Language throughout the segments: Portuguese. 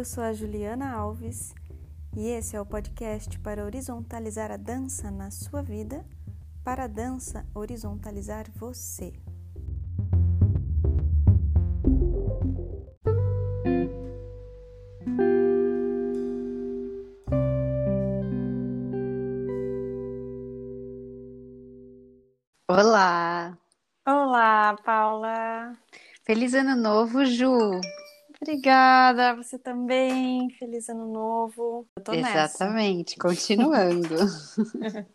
Eu sou a Juliana Alves e esse é o podcast para horizontalizar a dança na sua vida, para a dança horizontalizar você. Olá! Olá, Paula! Feliz Ano Novo, Ju! Obrigada, você também. Feliz Ano Novo. Eu tô Exatamente, nessa. continuando.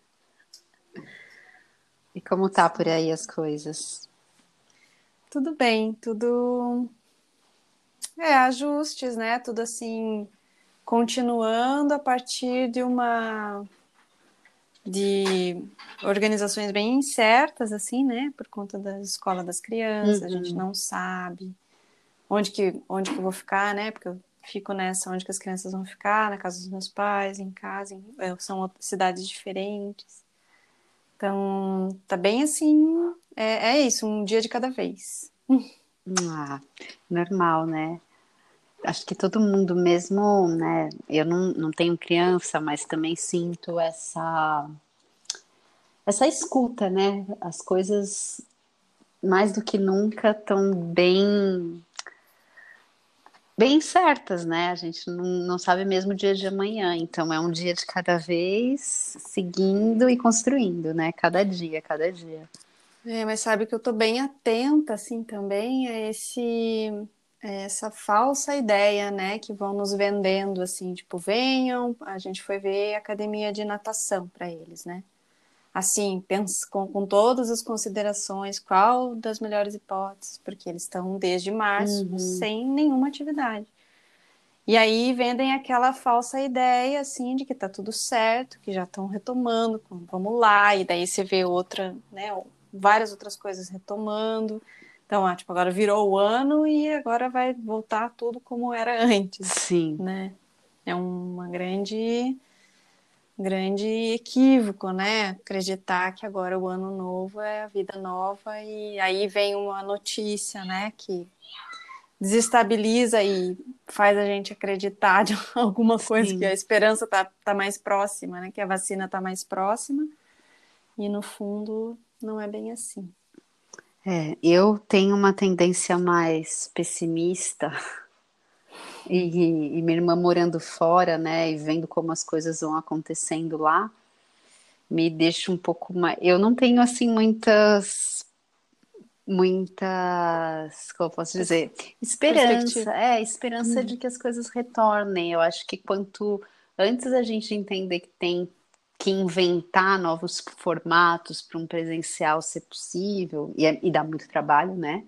e como tá por aí as coisas? Tudo bem, tudo. É, ajustes, né? Tudo assim, continuando a partir de uma de organizações bem incertas, assim, né? Por conta da escola das crianças, uhum. a gente uhum. não sabe onde que, onde que eu vou ficar, né? Porque eu fico nessa, onde que as crianças vão ficar, na casa dos meus pais, em casa, em, é, são cidades diferentes. Então, tá bem assim, é, é isso, um dia de cada vez. Ah, normal, né? Acho que todo mundo mesmo, né? Eu não, não tenho criança, mas também sinto essa essa escuta, né? As coisas mais do que nunca estão bem bem certas, né? A gente não, não sabe mesmo o dia de amanhã, então é um dia de cada vez, seguindo e construindo, né? Cada dia, cada dia. É, mas sabe que eu tô bem atenta, assim, também a esse essa falsa ideia, né, que vão nos vendendo assim, tipo, venham, a gente foi ver academia de natação para eles, né? Assim, pensa, com, com todas as considerações, qual das melhores hipóteses, porque eles estão desde março uhum. sem nenhuma atividade. E aí vendem aquela falsa ideia, assim, de que tá tudo certo, que já estão retomando, vamos lá, e daí você vê outra, né, várias outras coisas retomando, então, ah, tipo, agora virou o ano e agora vai voltar tudo como era antes. Sim. Né? É uma grande grande equívoco, né? Acreditar que agora o ano novo é a vida nova e aí vem uma notícia, né, que desestabiliza e faz a gente acreditar de alguma coisa Sim. que a esperança tá, tá mais próxima, né? Que a vacina tá mais próxima e no fundo não é bem assim. É, eu tenho uma tendência mais pessimista e, e, minha irmã morando fora, né, e vendo como as coisas vão acontecendo lá, me deixa um pouco mais. Eu não tenho assim muitas, muitas, como eu posso dizer, esperança, é esperança hum. de que as coisas retornem. Eu acho que quanto antes a gente entender que tem que inventar novos formatos para um presencial ser possível, e, é, e dá muito trabalho, né?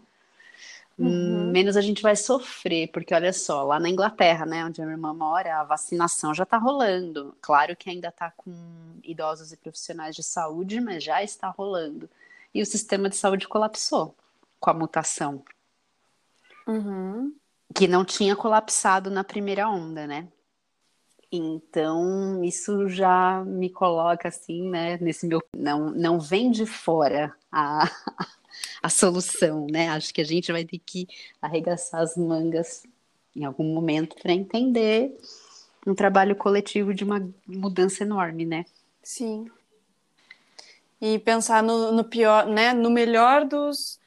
Uhum. Menos a gente vai sofrer, porque olha só, lá na Inglaterra, né, onde a minha irmã mora, a vacinação já está rolando. Claro que ainda está com idosos e profissionais de saúde, mas já está rolando. E o sistema de saúde colapsou com a mutação. Uhum. Que não tinha colapsado na primeira onda, né? Então, isso já me coloca assim, né, nesse meu não não vem de fora a a solução, né? Acho que a gente vai ter que arregaçar as mangas em algum momento para entender um trabalho coletivo de uma mudança enorme, né? Sim. E pensar no, no pior, né, no melhor dos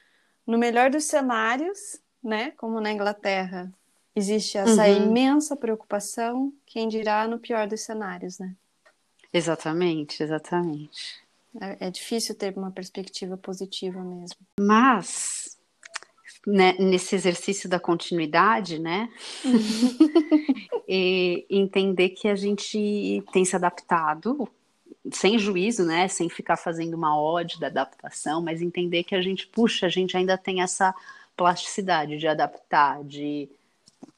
no melhor dos cenários, né, como na Inglaterra, Existe essa uhum. imensa preocupação, quem dirá no pior dos cenários, né? Exatamente, exatamente. É, é difícil ter uma perspectiva positiva mesmo. Mas, né, nesse exercício da continuidade, né? e entender que a gente tem se adaptado, sem juízo, né? Sem ficar fazendo uma ode da adaptação, mas entender que a gente, puxa, a gente ainda tem essa plasticidade, de adaptar, de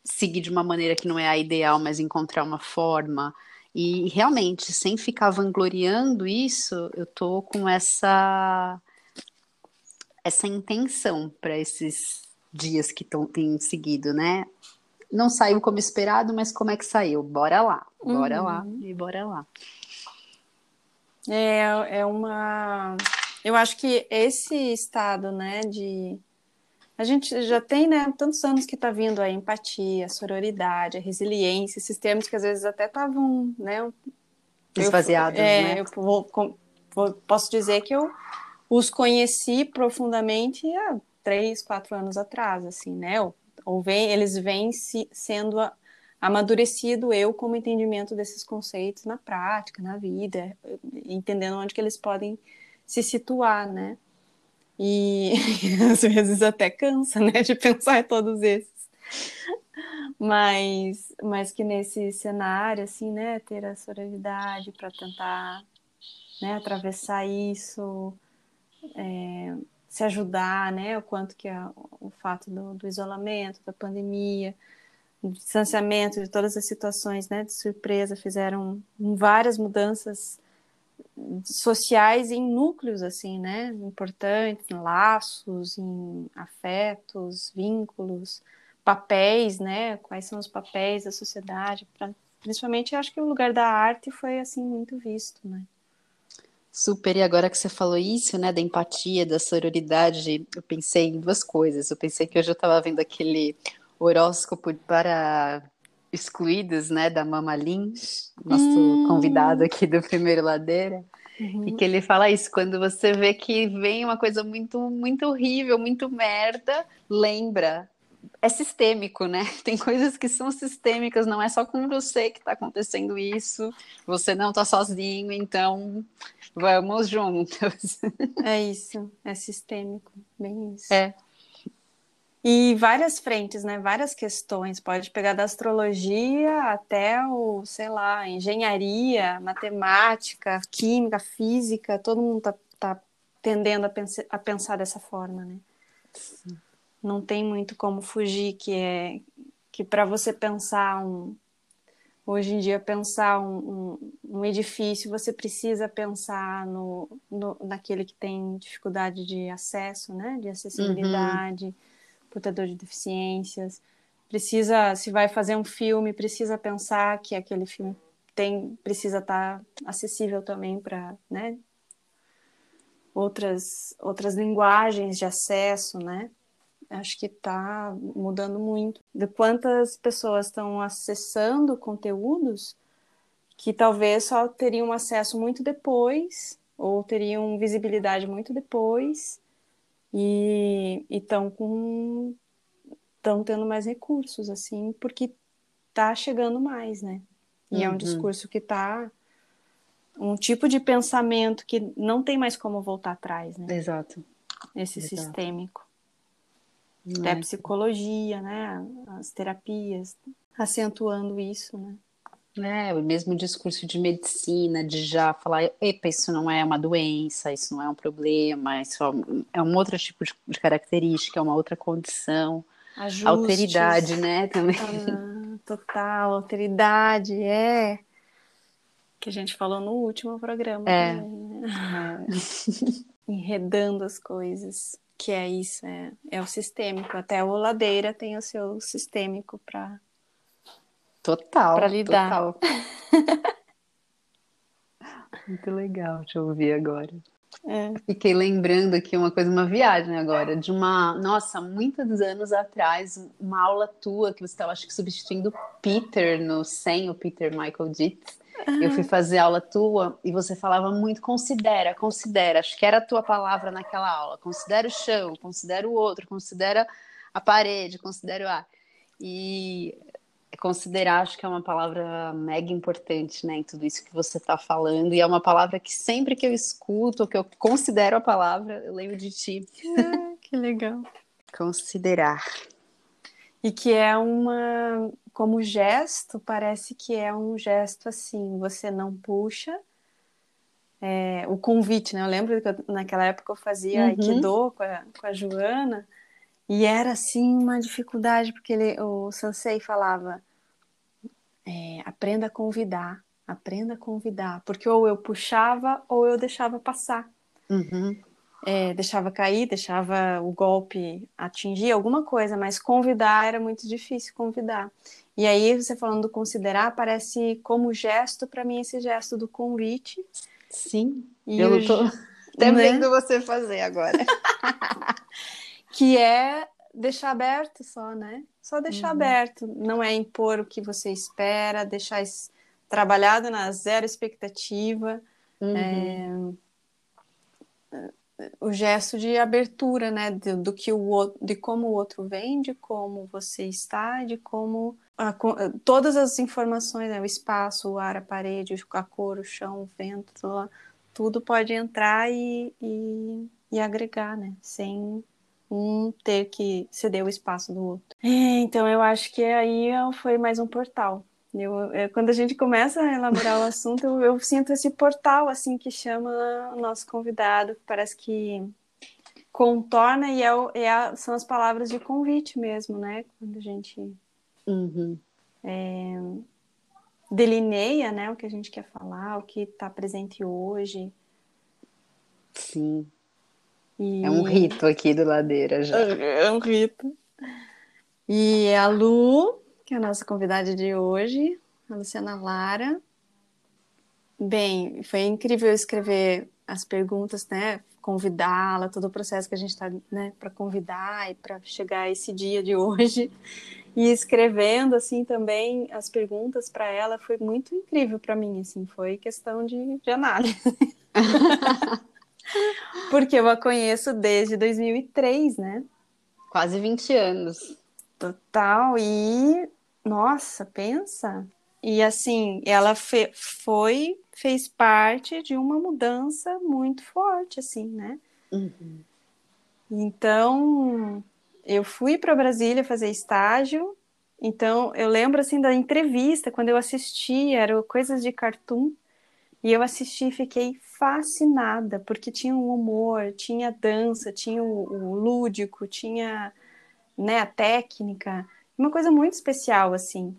seguir de uma maneira que não é a ideal, mas encontrar uma forma. E realmente, sem ficar vangloriando isso, eu tô com essa essa intenção para esses dias que tão, têm seguido, né? Não saiu como esperado, mas como é que saiu? Bora lá, bora uhum. lá e bora lá. É, é uma. Eu acho que esse estado, né, de. A gente já tem, né, tantos anos que está vindo a empatia, a sororidade, a resiliência, esses termos que às vezes até estavam, né, esvaziados, é, né? Eu vou, vou, posso dizer que eu os conheci profundamente há três, quatro anos atrás, assim, né? Ou, ou vem, eles vêm se, sendo a, amadurecido eu como entendimento desses conceitos na prática, na vida, entendendo onde que eles podem se situar, né? E às vezes até cansa, né, de pensar em todos esses. Mas, mas que nesse cenário, assim, né, ter a sororidade para tentar né, atravessar isso, é, se ajudar, né? O quanto que é o fato do, do isolamento, da pandemia, do distanciamento, de todas as situações, né? De surpresa, fizeram várias mudanças sociais em núcleos, assim, né? Importantes, em laços, em afetos, vínculos, papéis, né? Quais são os papéis da sociedade? Pra, principalmente, acho que o lugar da arte foi, assim, muito visto, né? Super, e agora que você falou isso, né, da empatia, da sororidade, eu pensei em duas coisas. Eu pensei que hoje eu estava vendo aquele horóscopo para excluídos, né, da Mama Lins, nosso hum. convidado aqui do Primeiro Ladeira, uhum. e que ele fala isso, quando você vê que vem uma coisa muito, muito horrível, muito merda, lembra, é sistêmico, né? Tem coisas que são sistêmicas, não é só com você que está acontecendo isso, você não está sozinho, então vamos juntos. É isso, é sistêmico, bem isso. É. E várias frentes, né? Várias questões. Pode pegar da astrologia até o, sei lá, engenharia, matemática, química, física. Todo mundo tá, tá tendendo a, pensar, a pensar dessa forma, né? Sim não tem muito como fugir, que é que para você pensar um hoje em dia pensar um, um, um edifício você precisa pensar no, no, naquele que tem dificuldade de acesso, né, de acessibilidade, uhum. Portador de deficiências, precisa se vai fazer um filme precisa pensar que aquele filme tem precisa estar tá acessível também para, né, outras outras linguagens de acesso, né? acho que está mudando muito. De quantas pessoas estão acessando conteúdos que talvez só teriam acesso muito depois, ou teriam visibilidade muito depois, e estão com estão tendo mais recursos, assim, porque está chegando mais, né? E uhum. é um uhum. discurso que está um tipo de pensamento que não tem mais como voltar atrás, né? Exato. Esse Exato. sistêmico. Até a psicologia, né? As terapias, acentuando isso, né? É, o mesmo discurso de medicina, de já falar, epa, isso não é uma doença, isso não é um problema, isso é um outro tipo de, de característica, é uma outra condição. Ajustes. Alteridade, né, também. Ah, total, alteridade, é. Que a gente falou no último programa. É. Também, né? é. Enredando as coisas que é isso, é, é o sistêmico. Até o Ladeira tem o seu sistêmico para total para lidar. Total. Muito legal te ouvir agora. É. Fiquei lembrando aqui uma coisa, uma viagem agora, de uma, nossa, muitos anos atrás, uma aula tua que você estava, acho que, substituindo Peter no 100, o Peter Michael Dietz. Eu fui fazer aula tua e você falava muito considera, considera. Acho que era a tua palavra naquela aula. Considera o chão, considera o outro, considera a parede, considera o ar. E considerar acho que é uma palavra mega importante, né, em tudo isso que você está falando. E é uma palavra que sempre que eu escuto, que eu considero a palavra, eu lembro de ti. Ah, que legal. Considerar. E que é uma como gesto, parece que é um gesto assim, você não puxa. É, o convite, né? Eu lembro que eu, naquela época eu fazia uhum. Aikido com a, com a Joana, E era assim uma dificuldade, porque ele, o Sansei falava: é, aprenda a convidar, aprenda a convidar, porque ou eu puxava ou eu deixava passar. Uhum. É, deixava cair, deixava o golpe atingir alguma coisa, mas convidar era muito difícil convidar. E aí, você falando do considerar, parece como gesto, para mim, esse gesto do convite. Sim, e eu tô até né? vendo você fazer agora. que é deixar aberto só, né? Só deixar uhum. aberto, não é impor o que você espera, deixar trabalhado na zero expectativa. Uhum. É, o gesto de abertura, né, do, do, que o outro, de como o outro vem, de como você está, de como a, todas as informações, né, o espaço, o ar, a parede, a cor, o chão, o vento, tudo, tudo pode entrar e, e, e agregar, né, sem um ter que ceder o espaço do outro. É, então eu acho que aí foi mais um portal. Eu, é, quando a gente começa a elaborar o assunto, eu, eu, sinto esse portal assim que chama o nosso convidado, que parece que contorna e é, é, são as palavras de convite mesmo, né? Quando a gente uhum. é, delineia, né, o que a gente quer falar, o que está presente hoje. Sim. E... É um rito aqui do Ladeira já. É um rito. E a Lu, que é a nossa convidada de hoje, a Luciana Lara. Bem, foi incrível escrever as perguntas, né? Convidá-la, todo o processo que a gente está, né, para convidar e para chegar a esse dia de hoje. E escrevendo assim também as perguntas para ela foi muito incrível para mim, assim, foi questão de, de análise. Porque eu a conheço desde 2003, né? Quase 20 anos. Total. E, nossa, pensa. E assim, ela fe foi, fez parte de uma mudança muito forte, assim, né? Uhum. Então, eu fui para Brasília fazer estágio. Então, eu lembro, assim, da entrevista, quando eu assisti, eram coisas de cartoon. E eu assisti e fiquei fascinada, porque tinha um humor, tinha dança, tinha o, o lúdico, tinha né, a técnica, uma coisa muito especial, assim.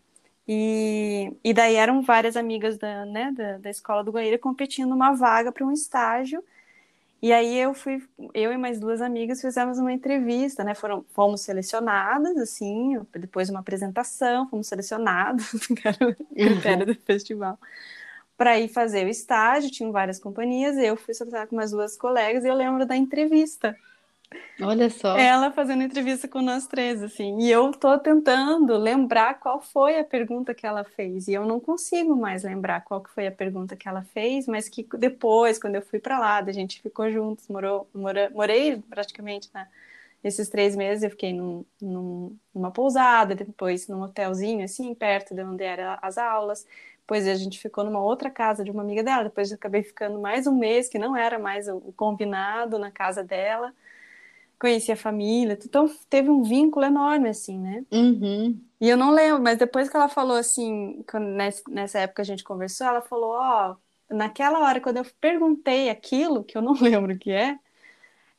E, e daí eram várias amigas da, né, da, da escola do Guaíra competindo uma vaga para um estágio. E aí eu fui, eu e mais duas amigas fizemos uma entrevista, né? Foram, fomos selecionadas, assim, depois de uma apresentação, fomos selecionadas, era o critério do festival para ir fazer o estágio, tinham várias companhias, eu fui selecionada com umas duas colegas e eu lembro da entrevista. Olha só. Ela fazendo entrevista com nós três, assim. E eu tô tentando lembrar qual foi a pergunta que ela fez. E eu não consigo mais lembrar qual que foi a pergunta que ela fez, mas que depois, quando eu fui para lá, a gente ficou juntos, morou, mora, morei praticamente né, esses três meses. Eu fiquei num, num, numa pousada, depois num hotelzinho, assim, perto de onde eram as aulas. Depois a gente ficou numa outra casa de uma amiga dela. Depois eu acabei ficando mais um mês, que não era mais o combinado na casa dela. Conheci a família. Então teve um vínculo enorme, assim, né? Uhum. E eu não lembro, mas depois que ela falou assim, nessa época a gente conversou, ela falou: Ó, oh, naquela hora, quando eu perguntei aquilo, que eu não lembro o que é,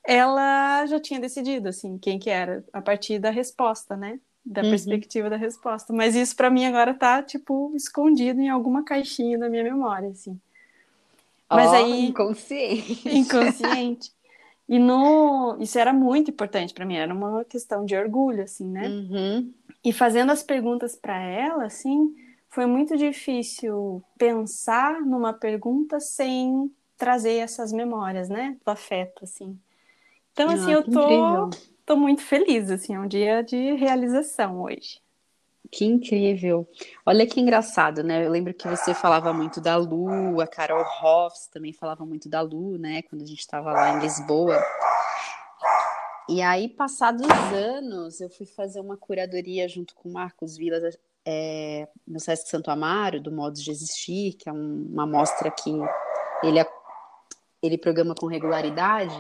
ela já tinha decidido, assim, quem que era, a partir da resposta, né? Da uhum. perspectiva da resposta. Mas isso para mim agora tá tipo escondido em alguma caixinha da minha memória, assim. Mas oh, aí inconsciente. Inconsciente. E no isso era muito importante para mim, era uma questão de orgulho, assim, né? Uhum. E fazendo as perguntas para ela, assim, foi muito difícil pensar numa pergunta sem trazer essas memórias, né, do afeto, assim. Então, assim, ah, eu tô incrível Estou muito feliz, assim, é um dia de realização hoje. Que incrível. Olha que engraçado, né? Eu lembro que você falava muito da Lu, a Carol Hoffs também falava muito da Lu, né? Quando a gente estava lá em Lisboa. E aí, passados anos, eu fui fazer uma curadoria junto com o Marcos Vilas é, no Sesc Santo Amaro, do Modos de Existir, que é um, uma mostra que ele, ele programa com regularidade.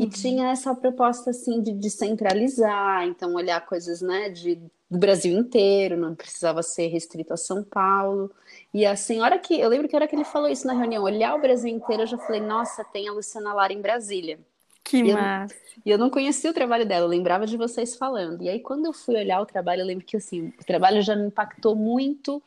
E uhum. tinha essa proposta assim de descentralizar, então olhar coisas né, de, do Brasil inteiro, não precisava ser restrito a São Paulo. E a senhora que, eu lembro que a hora que ele falou isso na reunião, olhar o Brasil inteiro, eu já falei, nossa, tem a Luciana Lara em Brasília. Que e massa! Eu, e eu não conhecia o trabalho dela, eu lembrava de vocês falando. E aí, quando eu fui olhar o trabalho, eu lembro que assim, o trabalho já me impactou muito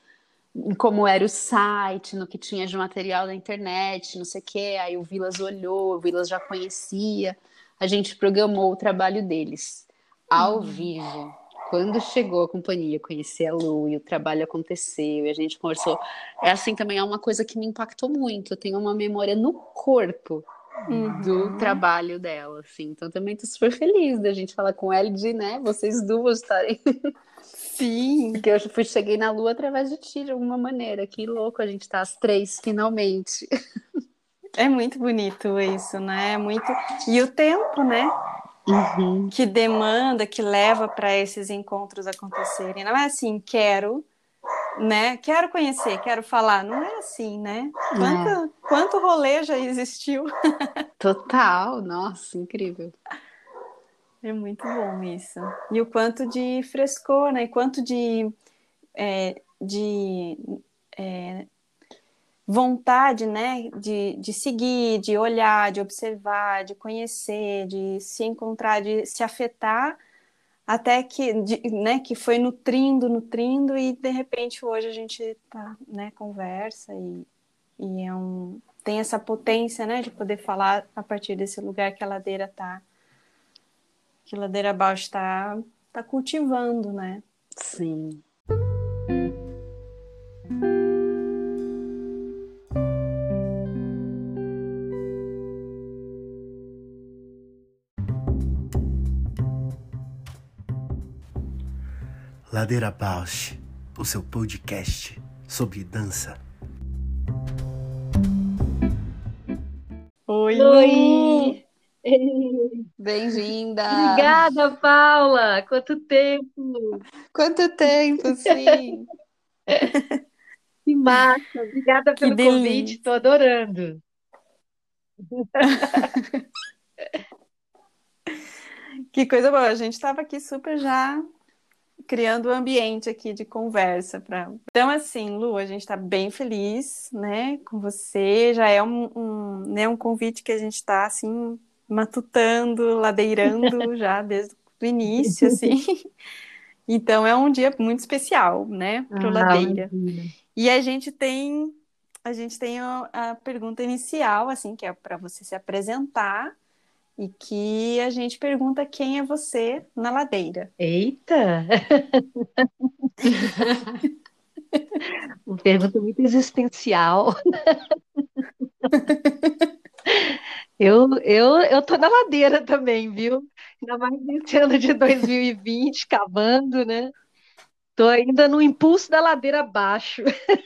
em como era o site, no que tinha de material na internet, não sei o quê. Aí o Vilas olhou, o Vilas já conhecia. A gente programou o trabalho deles ao uhum. vivo. Quando chegou a companhia, conheci a Lu e o trabalho aconteceu e a gente conversou. É assim também é uma coisa que me impactou muito. Eu tenho uma memória no corpo uhum. do trabalho dela, assim. Então também tô super feliz da gente falar com ela de, né, vocês duas estarem. Sim. Porque eu fui, cheguei na Lua através de ti, de alguma maneira. Que louco a gente tá as três, finalmente. É muito bonito isso, né? É muito. E o tempo, né? Uhum. Que demanda, que leva para esses encontros acontecerem. Não é assim, quero, né? Quero conhecer, quero falar. Não é assim, né? Quanto, é. quanto rolê já existiu? Total, nossa, incrível. É muito bom isso. E o quanto de frescor, né? E quanto de, é, de é, vontade, né? De, de seguir, de olhar, de observar, de conhecer, de se encontrar, de se afetar até que, de, né, que foi nutrindo, nutrindo, e de repente hoje a gente tá, né, conversa e, e é um, tem essa potência, né, de poder falar a partir desse lugar que a ladeira tá, que ladeira abaixo está tá cultivando, né? Sim. Ladeira Bausch, o seu podcast sobre dança. Oi! Oi! Bem-vinda! Obrigada, Paula! Quanto tempo! Quanto tempo, sim! que massa! Obrigada pelo que convite, estou adorando! que coisa boa! A gente estava aqui super já criando o um ambiente aqui de conversa para. Então, assim, Lu, a gente está bem feliz, né, com você. Já é um, um, né, um convite que a gente está assim matutando, ladeirando já desde o início, assim. Então é um dia muito especial, né, para o ah, Ladeira. E a gente tem a gente tem a, a pergunta inicial, assim, que é para você se apresentar e que a gente pergunta quem é você na ladeira. Eita! Uma pergunta muito existencial. Eu, eu, eu tô na ladeira também, viu? Ainda mais nesse ano de 2020, cavando, né? Tô ainda no impulso da ladeira abaixo.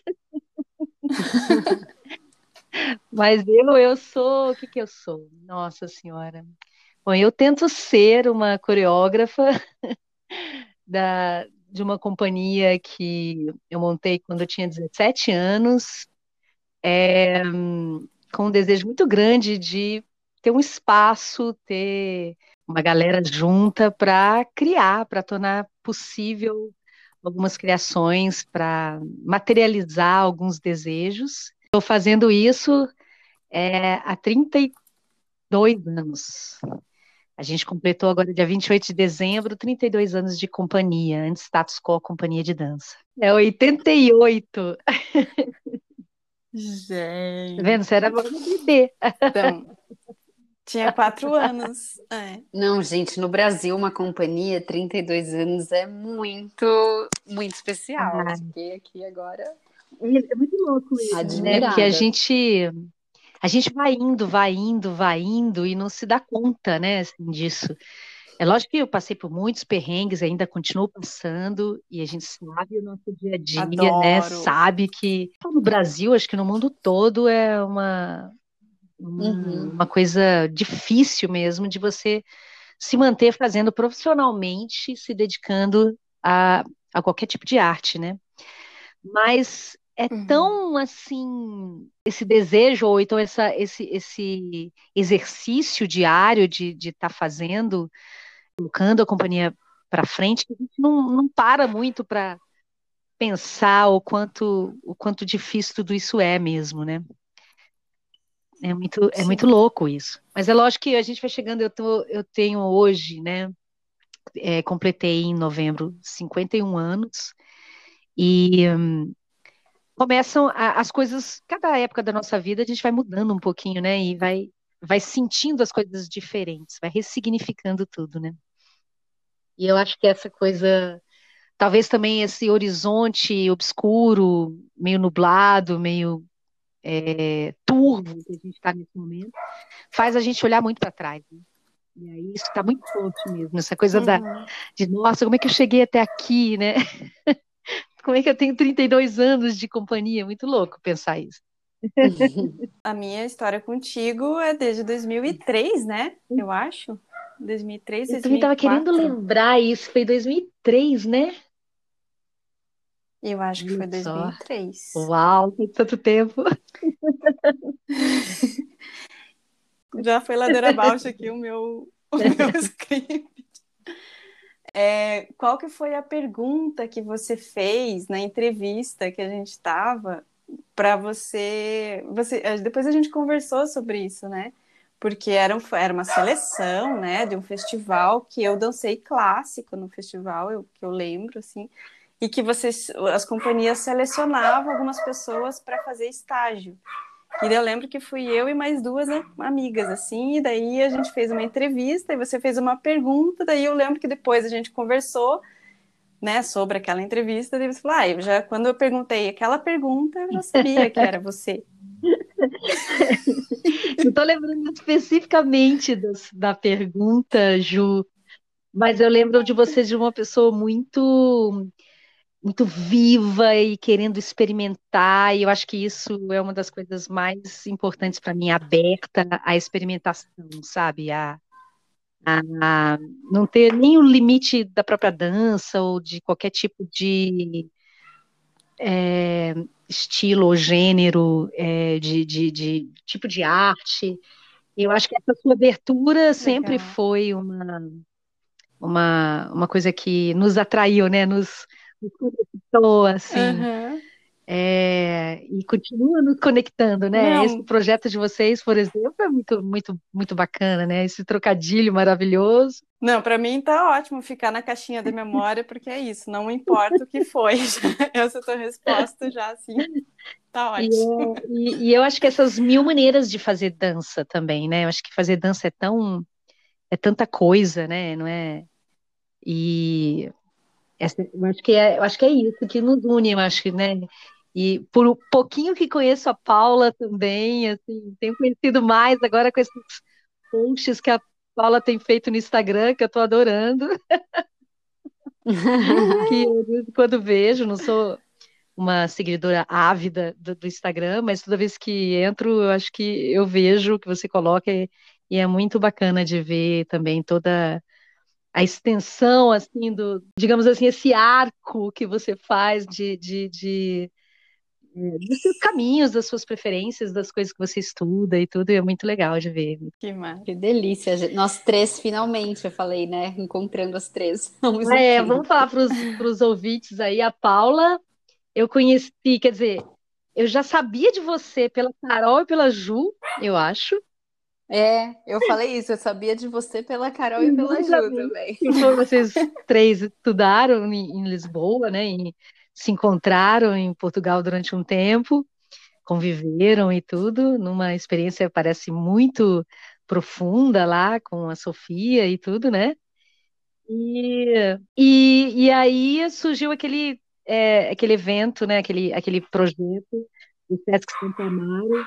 Mas eu, eu sou, o que que eu sou? Nossa Senhora. Bom, eu tento ser uma coreógrafa da, de uma companhia que eu montei quando eu tinha 17 anos, é, com um desejo muito grande de ter um espaço, ter uma galera junta para criar, para tornar possível algumas criações, para materializar alguns desejos. Estou fazendo isso é, há 32 anos. A gente completou agora, dia 28 de dezembro, 32 anos de companhia, antes status quo, companhia de dança. É 88. Gente. Tá vendo? Você era bebê. Então, tinha quatro anos. É. Não, gente, no Brasil, uma companhia, 32 anos é muito, muito especial. Ah. Fiquei aqui agora é muito louco isso, né? Porque a gente a gente vai indo, vai indo, vai indo e não se dá conta, né, assim, disso. É lógico que eu passei por muitos perrengues, ainda continuo passando, e a gente sabe o nosso dia a dia, né, Adoro. né? Sabe que no Brasil, acho que no mundo todo é uma, uhum. uma coisa difícil mesmo de você se manter fazendo profissionalmente, se dedicando a, a qualquer tipo de arte, né? Mas é uhum. tão assim esse desejo ou então essa, esse, esse exercício diário de estar tá fazendo, colocando a companhia para frente, que a gente não, não para muito para pensar o quanto o quanto difícil tudo isso é mesmo, né? É muito, é muito louco isso. Mas é lógico que a gente vai chegando, eu, tô, eu tenho hoje, né? É, completei em novembro 51 anos, e hum, começam a, as coisas, cada época da nossa vida a gente vai mudando um pouquinho, né? E vai, vai sentindo as coisas diferentes, vai ressignificando tudo, né? E eu acho que essa coisa, talvez também esse horizonte obscuro, meio nublado, meio é, turvo que a gente está nesse momento, faz a gente olhar muito para trás. Né? E aí isso está muito forte mesmo, essa coisa uhum. da, de, nossa, como é que eu cheguei até aqui, né? como é que eu tenho 32 anos de companhia? Muito louco pensar isso. A minha história contigo é desde 2003, né? Eu acho. 2003, 2004. Eu também estava querendo lembrar isso, foi 2003, né? Eu acho que foi 2003. Uau, tem tanto tempo. Já foi ladeira abaixo aqui o meu, o meu script. É, qual que foi a pergunta que você fez na entrevista que a gente estava para você, você? Depois a gente conversou sobre isso, né? Porque era, um, era uma seleção, né, de um festival que eu dancei clássico no festival, eu, que eu lembro, assim e que vocês, as companhias selecionavam algumas pessoas para fazer estágio. E eu lembro que fui eu e mais duas né, amigas, assim, e daí a gente fez uma entrevista e você fez uma pergunta, daí eu lembro que depois a gente conversou, né, sobre aquela entrevista, e você falou, ah, eu já, quando eu perguntei aquela pergunta, eu já sabia que era você. Não estou lembrando especificamente das, da pergunta, Ju, mas eu lembro de você de uma pessoa muito muito viva e querendo experimentar, e eu acho que isso é uma das coisas mais importantes para mim, aberta à experimentação, sabe? A, a, a, não ter nem o limite da própria dança ou de qualquer tipo de é, estilo ou gênero, é, de, de, de, tipo de arte. Eu acho que essa sua abertura sempre Legal. foi uma, uma, uma coisa que nos atraiu, né? Nos, nos conectou, assim. Uhum. É, e continua nos conectando, né? Não. Esse projeto de vocês, por exemplo, é muito, muito, muito bacana, né? Esse trocadilho maravilhoso. Não, para mim tá ótimo ficar na caixinha da memória, porque é isso, não importa o que foi. Essa é tua resposta já, assim, tá ótimo. E, e, e, eu acho que essas mil maneiras de fazer dança também, né? Eu acho que fazer dança é tão, é tanta coisa, né? Não é? E essa, eu acho que é, eu acho que é isso que nos une, eu acho que, né? E por um pouquinho que conheço a Paula também, assim, tenho conhecido mais agora com esses posts que a Paula tem feito no Instagram, que eu estou adorando. que eu, quando vejo, não sou uma seguidora ávida do, do, Instagram, mas toda vez que entro, eu acho que eu vejo o que você coloca e, e é muito bacana de ver também toda a extensão, assim, do, digamos assim, esse arco que você faz de, de, de, dos seus caminhos, das suas preferências, das coisas que você estuda e tudo, e é muito legal de ver. Que, que delícia. Nós três, finalmente, eu falei, né? Encontrando as três. Vamos é, vamos falar para os ouvintes aí. A Paula, eu conheci, quer dizer, eu já sabia de você pela Carol e pela Ju, eu acho. É, eu falei isso, eu sabia de você pela Carol e pela Ju também. Vocês três estudaram em, Lisboa, né? E se encontraram em Portugal durante um tempo, conviveram e tudo, numa experiência parece muito profunda lá com a Sofia e tudo, né? E, e, e aí surgiu aquele, é, aquele evento, né? Aquele, aquele projeto do Sesc Santo Amaro,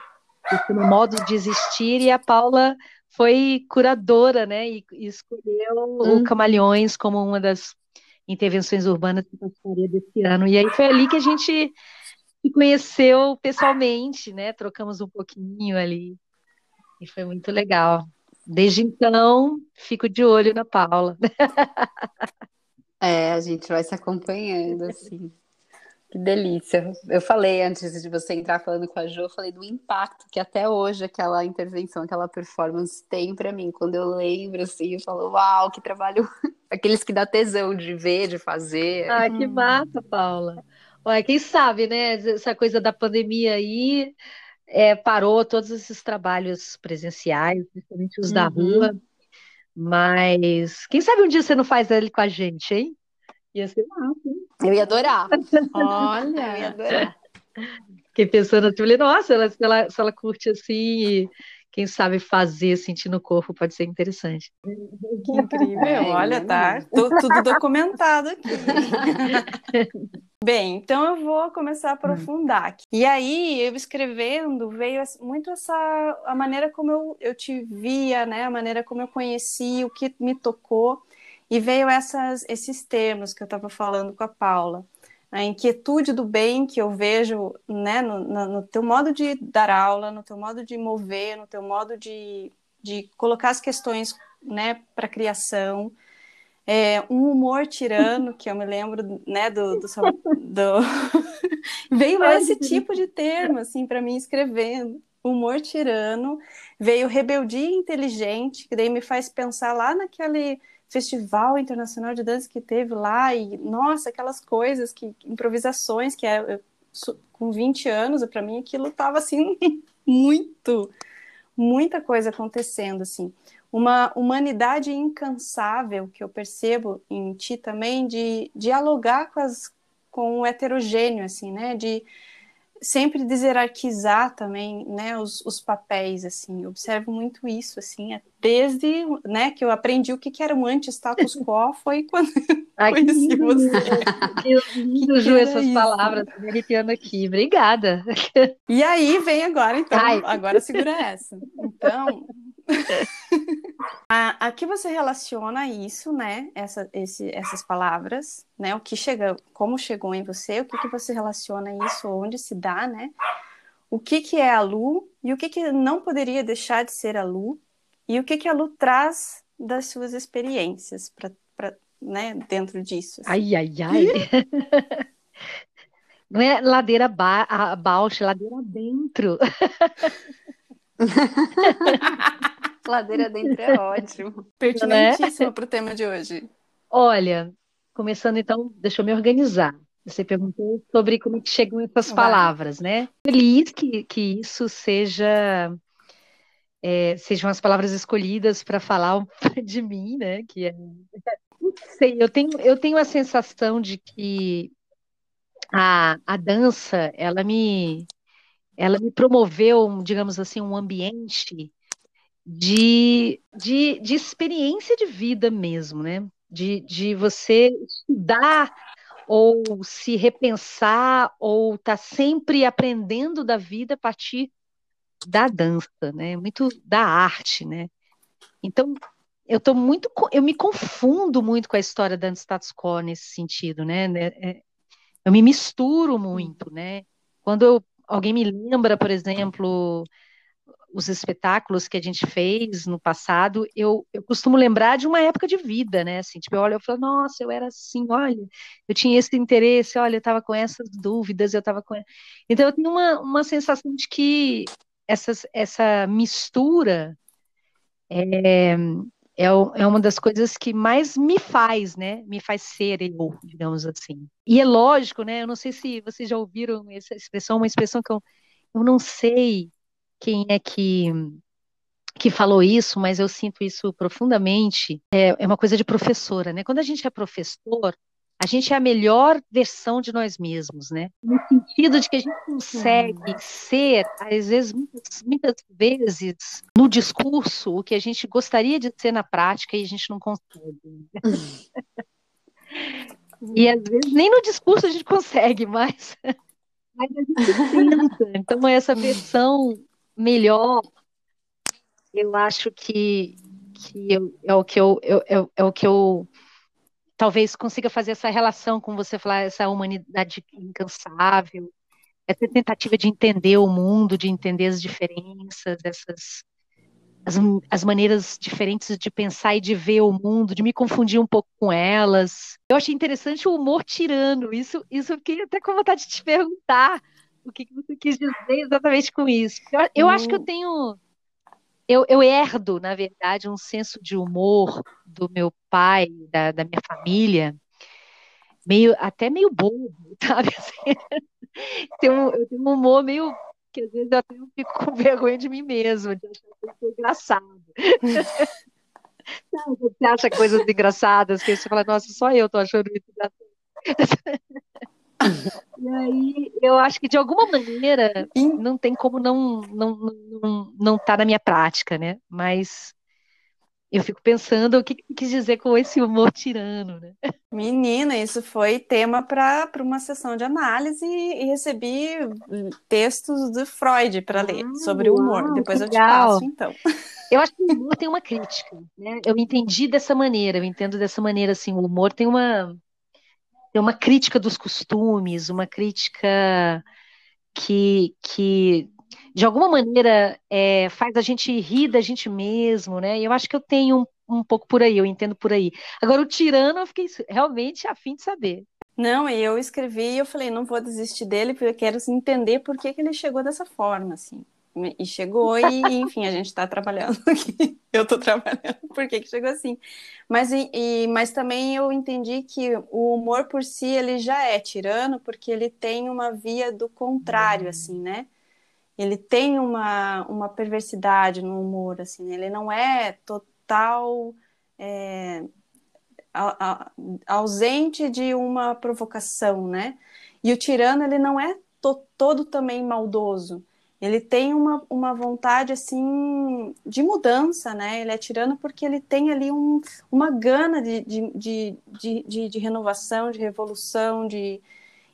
no modo de existir, e a Paula foi curadora, né, e, e escolheu hum. o Camalhões como uma das intervenções urbanas que participaria desse ano. E aí foi ali que a gente se conheceu pessoalmente, né, trocamos um pouquinho ali, e foi muito legal. Desde então, fico de olho na Paula. É, a gente vai se acompanhando, assim. Que delícia. Eu falei antes de você entrar falando com a Jo, eu falei do impacto que até hoje aquela intervenção, aquela performance tem para mim. Quando eu lembro assim, eu falo, uau, que trabalho. Aqueles que dá tesão de ver, de fazer. Ah, que massa, Paula. Olha, quem sabe, né? Essa coisa da pandemia aí é, parou todos esses trabalhos presenciais, principalmente os uhum. da rua. Mas quem sabe um dia você não faz ele com a gente, hein? Ia ser massa. Eu ia adorar. Olha, eu ia adorar. Fiquei pensando assim, falei, nossa, ela, se, ela, se ela curte assim, quem sabe fazer, sentir no corpo, pode ser interessante. Que incrível, é, olha, tá tudo documentado aqui. Bem, então eu vou começar a aprofundar aqui. E aí, eu escrevendo, veio muito essa a maneira como eu, eu te via, né? A maneira como eu conheci, o que me tocou. E veio essas, esses termos que eu estava falando com a Paula. A inquietude do bem que eu vejo né, no, no, no teu modo de dar aula, no teu modo de mover, no teu modo de, de colocar as questões né, para a criação. É, um humor tirano, que eu me lembro, né, do, do, do... veio esse tipo de termo, assim, para mim escrevendo, humor tirano, veio rebeldia inteligente, que daí me faz pensar lá naquele festival internacional de dança que teve lá, e, nossa, aquelas coisas, que improvisações, que é, eu, com 20 anos, para mim aquilo estava, assim, muito, muita coisa acontecendo, assim uma humanidade incansável que eu percebo em ti também de dialogar com, as, com o heterogêneo, assim, né? De sempre deshierarquizar também, né? Os, os papéis, assim. Eu observo muito isso, assim, é desde, né? Que eu aprendi o que, que era um anti-status quo foi quando Ai, conheci que você. Que lindo, Ju, essas isso? palavras me arrepiando aqui. Obrigada. E aí vem agora, então. Ai. Agora segura essa. Então, a, a que você relaciona isso, né? Essa, esse, essas palavras, né? O que chega, como chegou em você, o que, que você relaciona isso, onde se dá, né? O que, que é a Lu e o que, que não poderia deixar de ser a Lu e o que, que a Lu traz das suas experiências para né, dentro disso. Assim. Ai, ai, ai. Não é ladeira ba abaixo, é ladeira dentro. Ladeira dentro é ótimo. Pertinentíssimo né? para o tema de hoje. Olha, começando então, deixa eu me organizar. Você perguntou sobre como que chegam essas palavras, né? Feliz que, que isso seja é, sejam as palavras escolhidas para falar de mim, né? Que é, sei, eu tenho eu tenho a sensação de que a, a dança ela me ela me promoveu, digamos assim, um ambiente de, de, de experiência de vida mesmo, né? De, de você estudar ou se repensar ou estar tá sempre aprendendo da vida a partir da dança, né? Muito da arte, né? Então, eu tô muito, eu me confundo muito com a história da status quo nesse sentido, né? É, eu me misturo muito, né? Quando eu, alguém me lembra, por exemplo, os espetáculos que a gente fez no passado, eu, eu costumo lembrar de uma época de vida, né? Assim, tipo, eu olho, eu falo, nossa, eu era assim, olha, eu tinha esse interesse, olha, eu estava com essas dúvidas, eu estava com. Então, eu tenho uma, uma sensação de que essas, essa mistura é, é, é uma das coisas que mais me faz, né? Me faz ser eu, digamos assim. E é lógico, né? Eu não sei se vocês já ouviram essa expressão, uma expressão que eu, eu não sei quem é que que falou isso, mas eu sinto isso profundamente. É, é uma coisa de professora, né? Quando a gente é professor, a gente é a melhor versão de nós mesmos, né? No sentido de que a gente consegue ser, às vezes, muitas, muitas vezes, no discurso, o que a gente gostaria de ser na prática e a gente não consegue. e às vezes nem no discurso a gente consegue, mas, mas a gente tenta. Então, essa versão melhor, eu acho que, que eu, é o que eu, eu, eu, é o que eu talvez consiga fazer essa relação com você falar essa humanidade incansável, essa tentativa de entender o mundo, de entender as diferenças, essas as, as, maneiras diferentes de pensar e de ver o mundo, de me confundir um pouco com elas. Eu achei interessante o humor tirano. Isso, isso eu fiquei até com vontade de te perguntar o que, você quis dizer exatamente com isso. Eu, eu acho que eu tenho. Eu, eu, herdo, na verdade, um senso de humor do meu pai, da, da minha família, meio até meio bobo, sabe? Assim, tem um, eu tenho um humor meio que às vezes eu até fico com vergonha de mim mesma, de achar que eu sou engraçado. Você acha coisas engraçadas, que você fala, nossa, só eu tô achando isso engraçado. E aí, eu acho que de alguma maneira não tem como não não não, não tá na minha prática, né? Mas eu fico pensando o que, que quis dizer com esse humor tirano, né? Menina, isso foi tema para uma sessão de análise e recebi textos de Freud para ler ah, sobre o humor. Uau, Depois eu te passo, então. Eu acho que o humor tem uma crítica, né? Eu entendi dessa maneira, eu entendo dessa maneira, assim, o humor tem uma tem uma crítica dos costumes, uma crítica que, que de alguma maneira é, faz a gente rir da gente mesmo, né? E eu acho que eu tenho um, um pouco por aí, eu entendo por aí. Agora, o tirano, eu fiquei realmente afim de saber. Não, eu escrevi e eu falei, não vou desistir dele, porque eu quero entender por que, que ele chegou dessa forma, assim. E chegou, e enfim, a gente está trabalhando aqui. Eu estou trabalhando, por que, chegou assim? Mas, e, e, mas também eu entendi que o humor por si ele já é tirano, porque ele tem uma via do contrário, uhum. assim, né? ele tem uma, uma perversidade no humor, assim, né? ele não é total é, a, a, ausente de uma provocação, né? E o tirano, ele não é to, todo também maldoso, ele tem uma, uma vontade, assim, de mudança, né? Ele é tirano porque ele tem ali um, uma gana de, de, de, de, de, renovação, de revolução, de...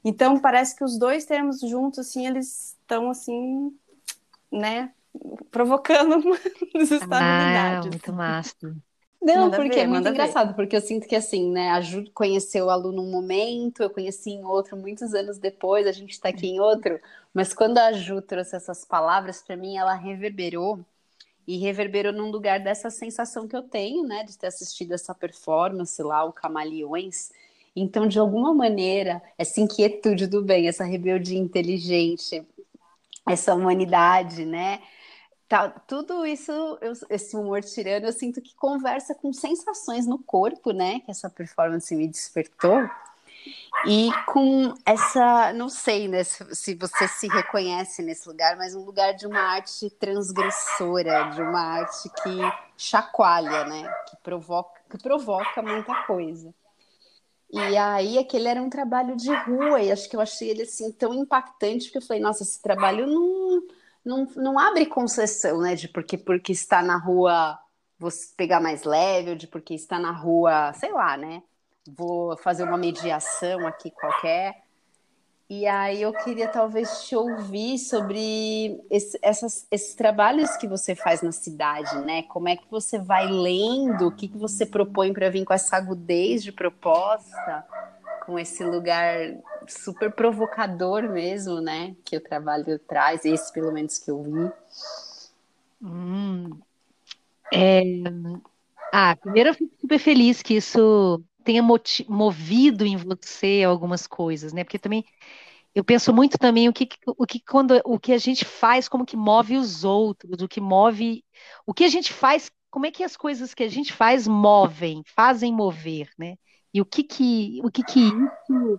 Então, parece que os dois termos juntos, assim, eles estão assim, né, provocando desestabilidade. Ah, muito massa. Não, manda porque ver, é muito engraçado, ver. porque eu sinto que assim, né, a Ju conheceu o aluno num momento, eu conheci em outro muitos anos depois, a gente está aqui em outro, mas quando a Ju trouxe essas palavras para mim, ela reverberou e reverberou num lugar dessa sensação que eu tenho, né, de ter assistido essa performance lá, o Camaleões. Então, de alguma maneira, essa inquietude do bem, essa rebeldia inteligente, essa humanidade, né? Tá, tudo isso, eu, esse humor tirano, eu sinto que conversa com sensações no corpo, né? Que essa performance me despertou. E com essa, não sei, né, se, se você se reconhece nesse lugar, mas um lugar de uma arte transgressora, de uma arte que chacoalha, né? Que provoca, que provoca muita coisa. E aí aquele era um trabalho de rua, e acho que eu achei ele assim tão impactante, porque eu falei, nossa, esse trabalho não, não, não abre concessão, né? De porque, porque está na rua você pegar mais leve, ou de porque está na rua, sei lá, né? Vou fazer uma mediação aqui qualquer. E aí eu queria talvez te ouvir sobre esse, essas, esses trabalhos que você faz na cidade, né? Como é que você vai lendo? O que, que você propõe para vir com essa agudez de proposta? Com esse lugar super provocador mesmo, né? Que o trabalho traz, esse pelo menos que eu vi. Hum, é... Ah, primeiro eu fico super feliz que isso tenha movido em você algumas coisas, né? Porque também eu penso muito também o que, o que quando o que a gente faz, como que move os outros, o que move, o que a gente faz, como é que as coisas que a gente faz movem, fazem mover, né? E o que que o que que isso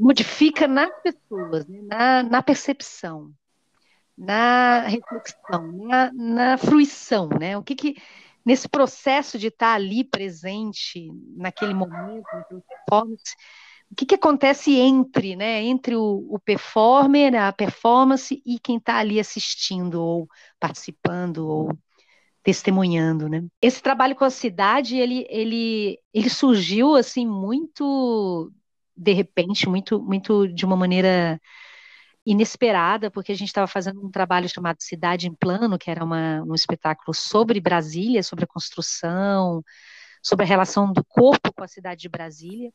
modifica nas pessoas, né? na, na percepção, na reflexão, na, na fruição, né? O que que nesse processo de estar ali presente naquele momento, naquele performance, o que, que acontece entre, né, entre o, o performer, a performance e quem está ali assistindo ou participando ou testemunhando, né? Esse trabalho com a cidade, ele, ele, ele surgiu assim muito de repente, muito, muito de uma maneira inesperada, porque a gente estava fazendo um trabalho chamado Cidade em Plano, que era uma, um espetáculo sobre Brasília, sobre a construção, sobre a relação do corpo com a cidade de Brasília.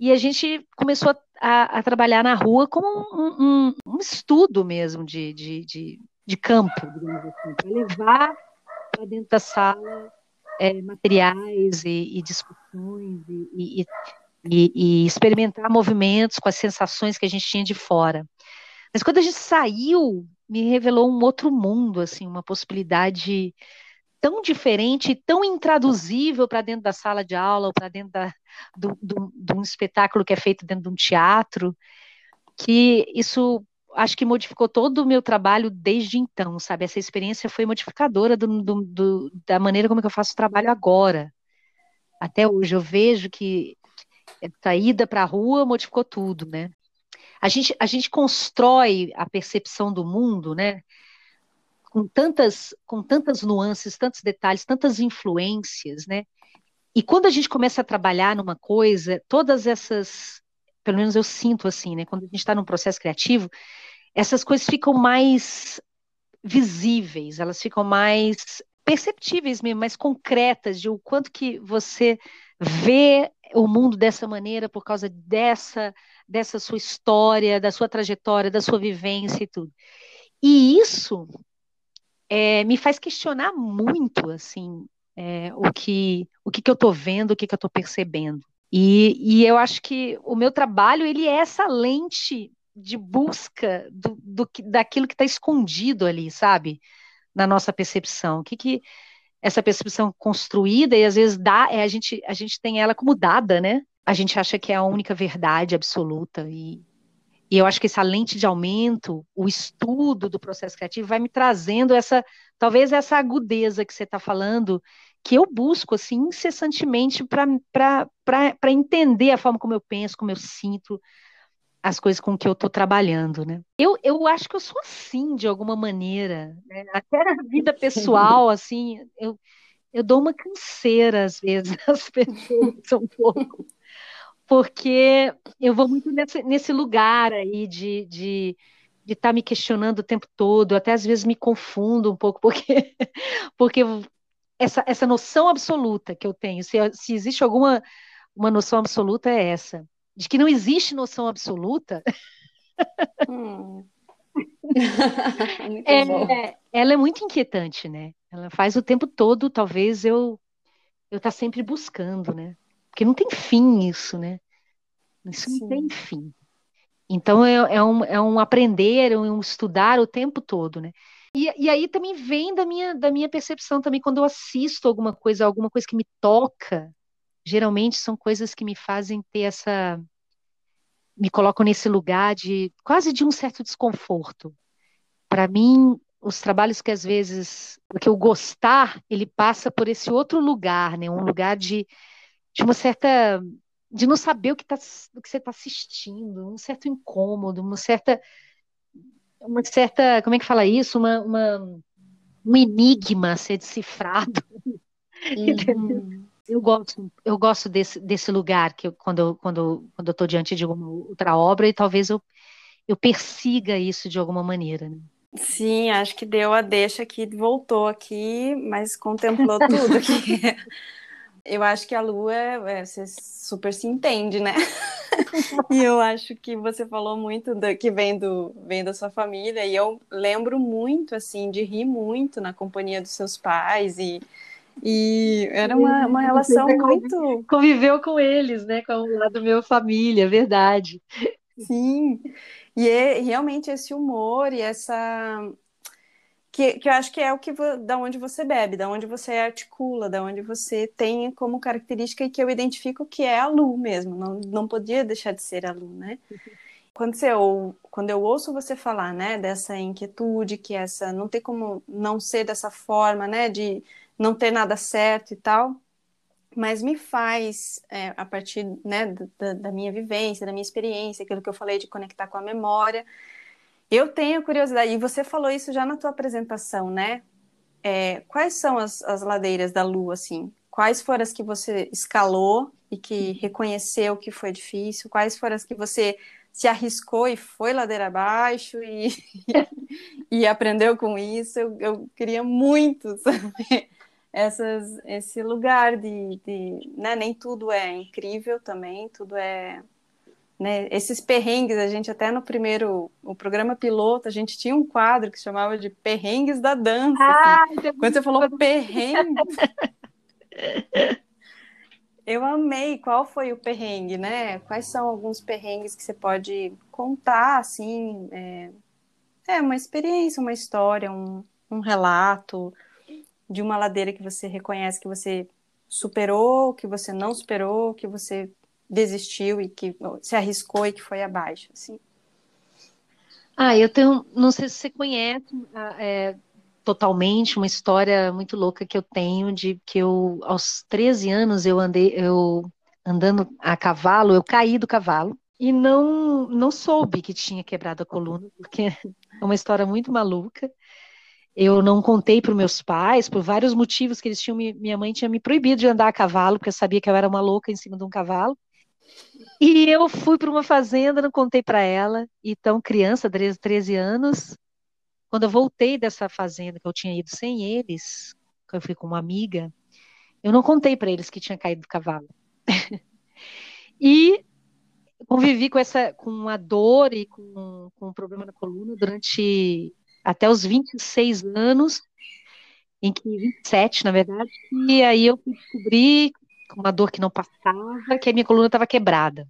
E a gente começou a, a, trabalhar na rua como um, um, um estudo mesmo de, de, de, de campo, assim, para levar para dentro da sala é, materiais e, e discussões e, e, e, experimentar movimentos com as sensações que a gente tinha de fora. Mas quando a gente saiu, me revelou um outro mundo, assim, uma possibilidade tão diferente, tão intraduzível para dentro da sala de aula ou para dentro da, do, do, de um espetáculo que é feito dentro de um teatro, que isso acho que modificou todo o meu trabalho desde então, sabe? Essa experiência foi modificadora do, do, do, da maneira como eu faço o trabalho agora. Até hoje eu vejo que a ida para a rua modificou tudo, né? A gente, a gente constrói a percepção do mundo, né? Com tantas, com tantas nuances, tantos detalhes, tantas influências, né? E quando a gente começa a trabalhar numa coisa, todas essas, pelo menos eu sinto assim, né? Quando a gente está num processo criativo, essas coisas ficam mais visíveis, elas ficam mais perceptíveis mesmo, mais concretas de o quanto que você vê o mundo dessa maneira por causa dessa dessa sua história, da sua trajetória, da sua vivência e tudo. E isso é, me faz questionar muito, assim, é, o que o que, que eu estou vendo, o que, que eu estou percebendo. E, e eu acho que o meu trabalho ele é essa lente de busca do, do daquilo que está escondido ali, sabe, na nossa percepção. O que que essa percepção construída e às vezes dá, é, a gente a gente tem ela como dada, né? a gente acha que é a única verdade absoluta e, e eu acho que essa lente de aumento, o estudo do processo criativo vai me trazendo essa, talvez essa agudeza que você está falando, que eu busco assim incessantemente para entender a forma como eu penso, como eu sinto as coisas com que eu estou trabalhando, né? Eu, eu acho que eu sou assim de alguma maneira, né? até na vida pessoal, assim, eu, eu dou uma canseira às vezes às pessoas um pouco porque eu vou muito nesse, nesse lugar aí de de de estar tá me questionando o tempo todo, até às vezes me confundo um pouco, porque, porque essa, essa noção absoluta que eu tenho, se, se existe alguma uma noção absoluta, é essa. De que não existe noção absoluta. Hum. é, ela é muito inquietante, né? Ela faz o tempo todo, talvez eu eu tá sempre buscando, né? Porque não tem fim isso, né? Isso Sim. não tem fim. Então é, é, um, é um aprender, é um estudar o tempo todo, né? E, e aí também vem da minha, da minha percepção também quando eu assisto alguma coisa, alguma coisa que me toca, geralmente são coisas que me fazem ter essa me colocam nesse lugar de quase de um certo desconforto. Para mim, os trabalhos que às vezes, porque o gostar, ele passa por esse outro lugar, né? Um lugar de de uma certa de não saber o que, tá, o que você está assistindo, um certo incômodo, uma certa uma certa, como é que fala isso? Uma, uma um enigma a ser decifrado. Uhum. Eu gosto, eu gosto desse, desse lugar que eu, quando, eu, quando, quando eu estou diante de uma outra obra e talvez eu, eu persiga isso de alguma maneira. Né? Sim, acho que deu a deixa aqui, voltou aqui, mas contemplou tudo aqui. Eu acho que a Lua, é, você super se entende, né? e eu acho que você falou muito da, que vem, do, vem da sua família, e eu lembro muito, assim, de rir muito na companhia dos seus pais, e, e era uma, uma relação muito... Conviveu com eles, né? Com o lado minha família, verdade. Sim, e é, realmente esse humor e essa que, que eu acho que é o que da onde você bebe, da onde você articula, da onde você tem como característica e que eu identifico que é a Lu mesmo, não, não podia deixar de ser a Lu, né? Quando, você, ou, quando eu ouço você falar, né, dessa inquietude, que essa não tem como não ser dessa forma, né, de não ter nada certo e tal, mas me faz, é, a partir né, da, da minha vivência, da minha experiência, aquilo que eu falei de conectar com a memória, eu tenho curiosidade, e você falou isso já na tua apresentação, né? É, quais são as, as ladeiras da Lua, assim? Quais foram as que você escalou e que reconheceu que foi difícil? Quais foram as que você se arriscou e foi ladeira abaixo e, e aprendeu com isso? Eu, eu queria muito saber essas, esse lugar de, de né? nem tudo é incrível também, tudo é né, esses perrengues, a gente até no primeiro, o programa piloto, a gente tinha um quadro que chamava de perrengues da dança. Ah, assim. Quando você falou perrengue, eu amei. Qual foi o perrengue, né? Quais são alguns perrengues que você pode contar, assim? É, é uma experiência, uma história, um, um relato de uma ladeira que você reconhece que você superou, que você não superou, que você desistiu e que se arriscou e que foi abaixo, assim? Ah, eu tenho, não sei se você conhece é, totalmente uma história muito louca que eu tenho de que eu aos 13 anos eu andei eu andando a cavalo, eu caí do cavalo e não não soube que tinha quebrado a coluna, porque é uma história muito maluca. Eu não contei para meus pais, por vários motivos que eles tinham, minha mãe tinha me proibido de andar a cavalo, porque sabia que eu era uma louca em cima de um cavalo. E eu fui para uma fazenda, não contei para ela. Então, criança, 13, 13 anos, quando eu voltei dessa fazenda, que eu tinha ido sem eles, que eu fui com uma amiga, eu não contei para eles que tinha caído do cavalo. e convivi com essa, com a dor e com, com um problema na coluna durante até os 26 anos, em que 27, na verdade, e aí eu descobri com uma dor que não passava, que a minha coluna estava quebrada.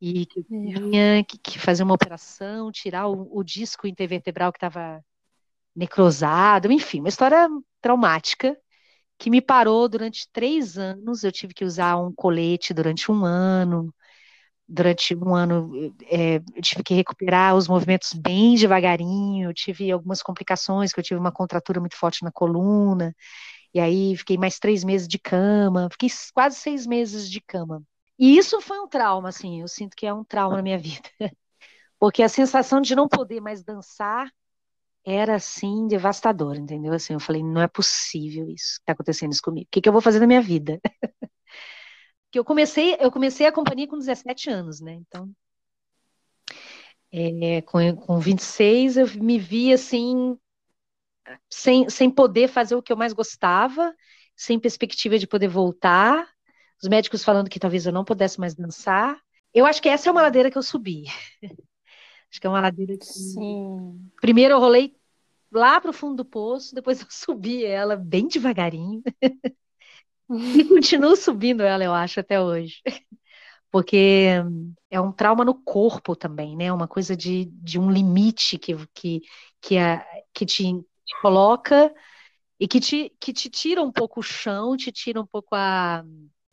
E que eu tinha que, que, fazer uma operação, tirar o, o disco intervertebral que estava necrosado, enfim, uma história traumática que me parou durante três anos. Eu tive que usar um colete durante um ano, durante um ano é, tive que recuperar os movimentos bem devagarinho, tive algumas complicações, que eu tive uma contratura muito forte na coluna, e aí fiquei mais três meses de cama, fiquei quase seis meses de cama. E isso foi um trauma, assim, eu sinto que é um trauma na minha vida, porque a sensação de não poder mais dançar era, assim, devastadora, entendeu? Assim, eu falei, não é possível isso que está acontecendo isso comigo, o que, que eu vou fazer na minha vida? que eu comecei, eu comecei a companhia com 17 anos, né? Então, é, com, com 26 eu me vi assim, sem, sem poder fazer o que eu mais gostava, sem perspectiva de poder voltar, os médicos falando que talvez eu não pudesse mais dançar. Eu acho que essa é uma ladeira que eu subi. acho que é uma ladeira que. Sim. Primeiro eu rolei lá para o fundo do poço, depois eu subi ela bem devagarinho. E continuo subindo ela, eu acho, até hoje. Porque é um trauma no corpo também, né? Uma coisa de, de um limite que, que, que, a, que te, te coloca e que te, que te tira um pouco o chão, te tira um pouco a.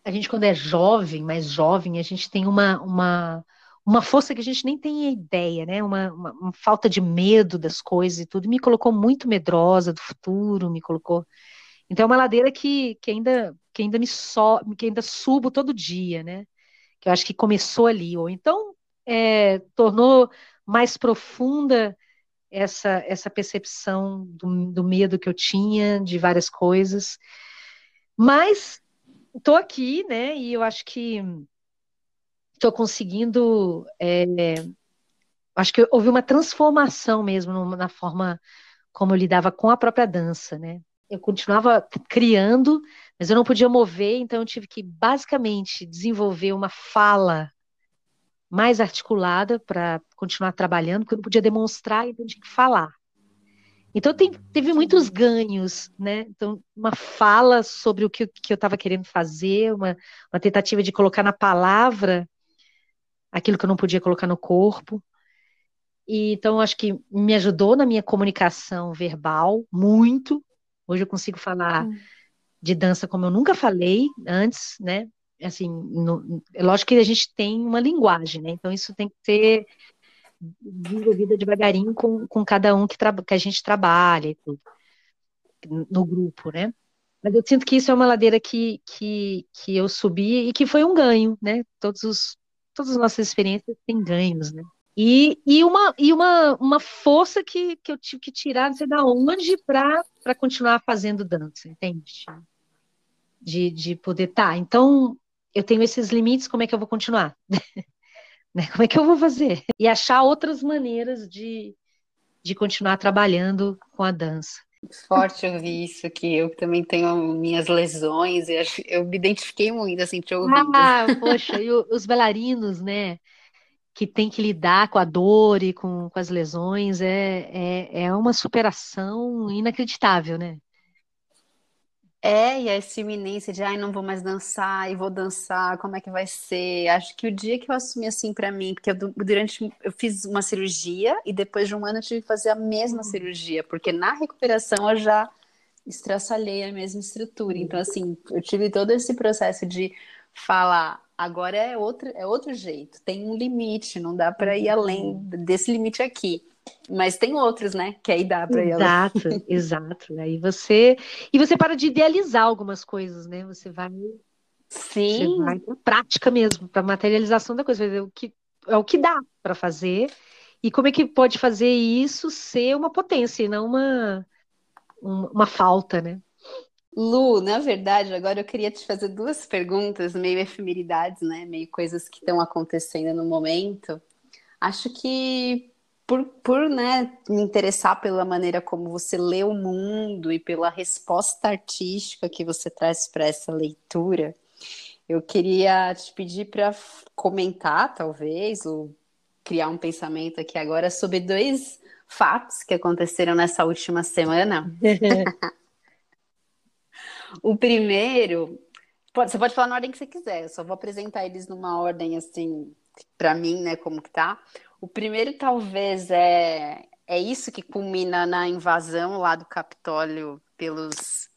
A gente, quando é jovem, mais jovem, a gente tem uma, uma, uma força que a gente nem tem ideia, né? Uma, uma, uma falta de medo das coisas e tudo. Me colocou muito medrosa do futuro, me colocou então é uma ladeira que, que ainda que ainda me so, que ainda subo todo dia, né? Que eu acho que começou ali, ou então é, tornou mais profunda essa essa percepção do, do medo que eu tinha de várias coisas. Mas estou aqui, né? E eu acho que estou conseguindo. É, acho que houve uma transformação mesmo na forma como eu lidava com a própria dança, né? eu continuava criando, mas eu não podia mover, então eu tive que basicamente desenvolver uma fala mais articulada para continuar trabalhando, porque eu não podia demonstrar, então eu tinha que falar. Então tem, teve muitos ganhos, né? Então, uma fala sobre o que, que eu estava querendo fazer, uma, uma tentativa de colocar na palavra aquilo que eu não podia colocar no corpo. E, então, acho que me ajudou na minha comunicação verbal, muito, Hoje eu consigo falar de dança como eu nunca falei antes, né? Assim, no, é lógico que a gente tem uma linguagem, né? Então isso tem que ser desenvolvida devagarinho com, com cada um que, que a gente trabalha e tudo, no grupo, né? Mas eu sinto que isso é uma ladeira que, que, que eu subi e que foi um ganho, né? Todos os, todas as nossas experiências têm ganhos, né? E, e, uma, e uma, uma força que, que eu tive que tirar, não sei da onde, para continuar fazendo dança, entende? De, de poder, tá, então eu tenho esses limites, como é que eu vou continuar? né? Como é que eu vou fazer? E achar outras maneiras de, de continuar trabalhando com a dança. Forte ouvir isso, que eu também tenho minhas lesões, e eu me identifiquei muito, assim, te ouvindo. Ah, poxa, e os bailarinos, né? que tem que lidar com a dor e com, com as lesões é, é, é uma superação inacreditável, né? É, e essa iminência de, ai, não vou mais dançar, e vou dançar, como é que vai ser? Acho que o dia que eu assumi assim para mim, porque eu, durante, eu fiz uma cirurgia e depois de um ano eu tive que fazer a mesma cirurgia, porque na recuperação eu já estraçalhei a mesma estrutura. Então, assim, eu tive todo esse processo de falar Agora é outro, é outro jeito, tem um limite, não dá para ir além uhum. desse limite aqui. Mas tem outros, né? Que aí dá para além. Exato, exato. Aí você e você para de idealizar algumas coisas, né? Você vai Sim. Você vai para prática mesmo, para materialização da coisa, é o que é o que dá para fazer. E como é que pode fazer isso ser uma potência e não uma uma falta, né? Lu, na verdade, agora eu queria te fazer duas perguntas, meio efemeridades, né? Meio coisas que estão acontecendo no momento. Acho que por, por né, me interessar pela maneira como você lê o mundo e pela resposta artística que você traz para essa leitura, eu queria te pedir para comentar, talvez, ou criar um pensamento aqui agora sobre dois fatos que aconteceram nessa última semana. O primeiro, pode, você pode falar na ordem que você quiser, eu só vou apresentar eles numa ordem assim, para mim, né, como que tá. O primeiro talvez é, é isso que culmina na invasão lá do Capitólio pelos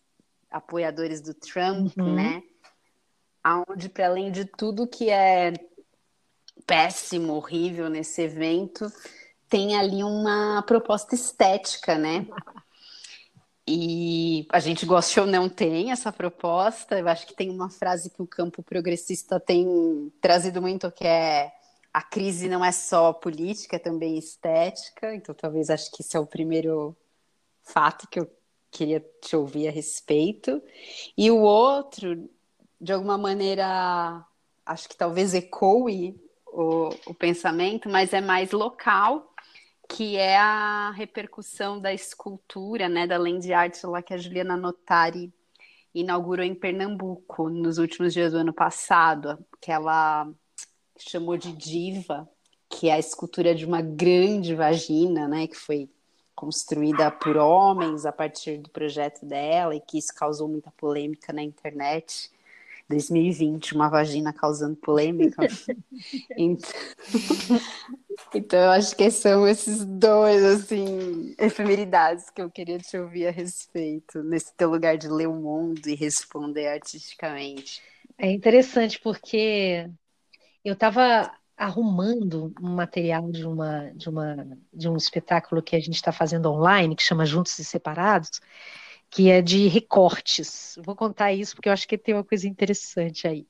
apoiadores do Trump, uhum. né? Aonde, para além de tudo que é péssimo, horrível nesse evento, tem ali uma proposta estética, né? E a gente gosta ou não tem essa proposta. Eu acho que tem uma frase que o campo progressista tem trazido muito, que é a crise não é só política, é também estética. Então, talvez acho que esse é o primeiro fato que eu queria te ouvir a respeito. E o outro, de alguma maneira, acho que talvez ecoe o, o pensamento, mas é mais local que é a repercussão da escultura, né, da Land Art lá que a Juliana Notari inaugurou em Pernambuco nos últimos dias do ano passado, que chamou de diva, que é a escultura de uma grande vagina, né, que foi construída por homens a partir do projeto dela e que isso causou muita polêmica na internet. 2020, uma vagina causando polêmica. então, então, eu acho que são esses dois, assim, efemeridades que eu queria te ouvir a respeito, nesse teu lugar de ler o mundo e responder artisticamente. É interessante porque eu estava arrumando um material de uma de uma de um espetáculo que a gente está fazendo online que chama Juntos e Separados que é de recortes. Vou contar isso porque eu acho que tem uma coisa interessante aí.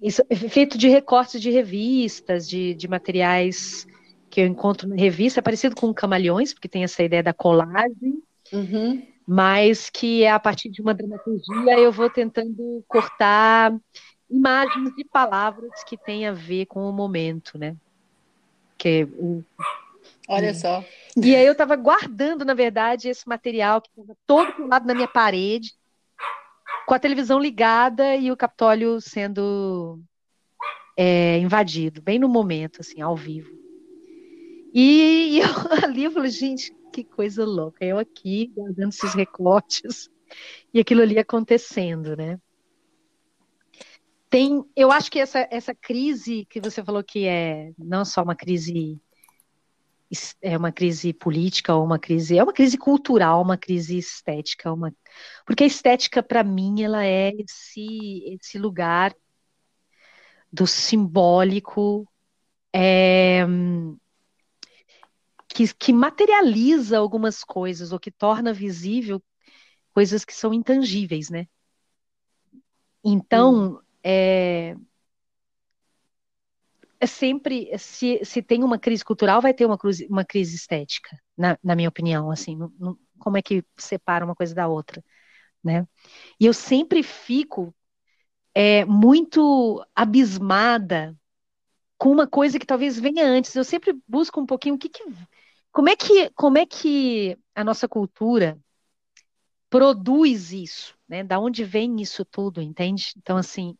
Isso é feito de recortes de revistas, de, de materiais que eu encontro na revista, é parecido com Camaleões, porque tem essa ideia da colagem, uhum. mas que é a partir de uma dramaturgia eu vou tentando cortar imagens e palavras que têm a ver com o momento, né? Que o Olha só. E aí eu estava guardando, na verdade, esse material que estava todo pro lado na minha parede, com a televisão ligada e o Capitólio sendo é, invadido, bem no momento, assim, ao vivo. E, e eu ali eu falei, gente, que coisa louca. Eu aqui, guardando esses recortes, e aquilo ali acontecendo, né? Tem, eu acho que essa, essa crise que você falou que é não só uma crise é uma crise política ou uma crise é uma crise cultural, uma crise estética, uma porque a estética para mim ela é esse esse lugar do simbólico é, que, que materializa algumas coisas ou que torna visível coisas que são intangíveis, né? Então. É, é sempre, se, se tem uma crise cultural, vai ter uma, crise, uma crise estética, na, na minha opinião, assim, como é que separa uma coisa da outra, né? E eu sempre fico é, muito abismada com uma coisa que talvez venha antes. Eu sempre busco um pouquinho o que, que como é que como é que a nossa cultura produz isso, né? Da onde vem isso tudo, entende? Então assim,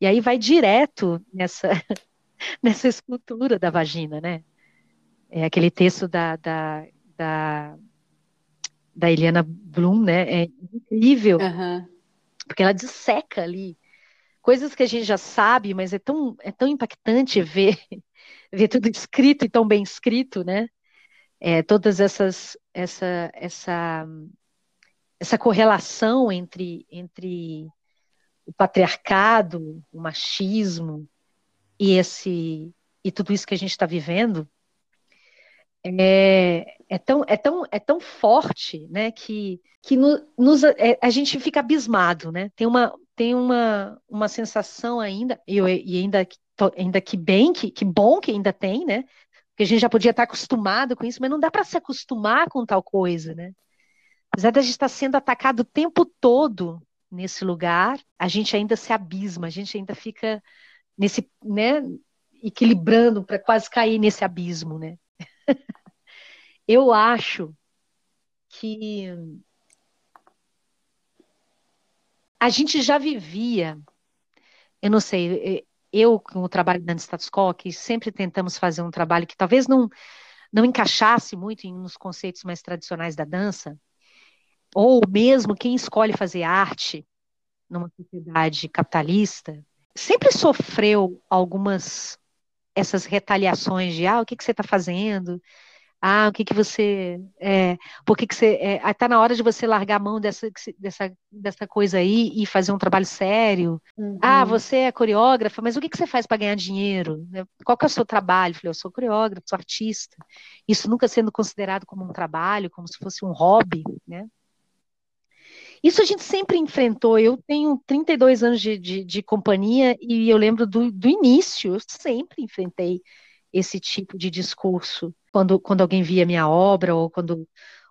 e aí vai direto nessa nessa escultura da vagina, né? É aquele texto da, da, da, da Eliana Bloom, né? É incrível, uhum. porque ela disseca ali coisas que a gente já sabe, mas é tão, é tão impactante ver, ver tudo escrito e tão bem escrito, né? É, todas essas, essa, essa, essa correlação entre, entre o patriarcado, o machismo e esse e tudo isso que a gente está vivendo é, é, tão, é, tão, é tão forte né, que, que no, nos, é, a gente fica abismado, né? Tem uma, tem uma, uma sensação ainda, e, e ainda, ainda que bem, que, que bom que ainda tem, né? Porque a gente já podia estar acostumado com isso, mas não dá para se acostumar com tal coisa, né? Apesar de a gente estar sendo atacado o tempo todo nesse lugar, a gente ainda se abisma, a gente ainda fica nesse, né, equilibrando para quase cair nesse abismo, né? eu acho que a gente já vivia, eu não sei, eu com o trabalho da Status Quo, que sempre tentamos fazer um trabalho que talvez não, não encaixasse muito nos conceitos mais tradicionais da dança, ou mesmo quem escolhe fazer arte numa sociedade capitalista, sempre sofreu algumas essas retaliações de ah, o que, que você está fazendo? Ah, o que que você. É, por que, que você. É, tá na hora de você largar a mão dessa, dessa, dessa coisa aí e fazer um trabalho sério. Uhum. Ah, você é coreógrafa, mas o que, que você faz para ganhar dinheiro? Qual que é o seu trabalho? Eu falei, eu sou coreógrafa, sou artista. Isso nunca sendo considerado como um trabalho, como se fosse um hobby, né? Isso a gente sempre enfrentou. Eu tenho 32 anos de, de, de companhia e eu lembro do, do início, eu sempre enfrentei esse tipo de discurso quando, quando alguém via minha obra ou quando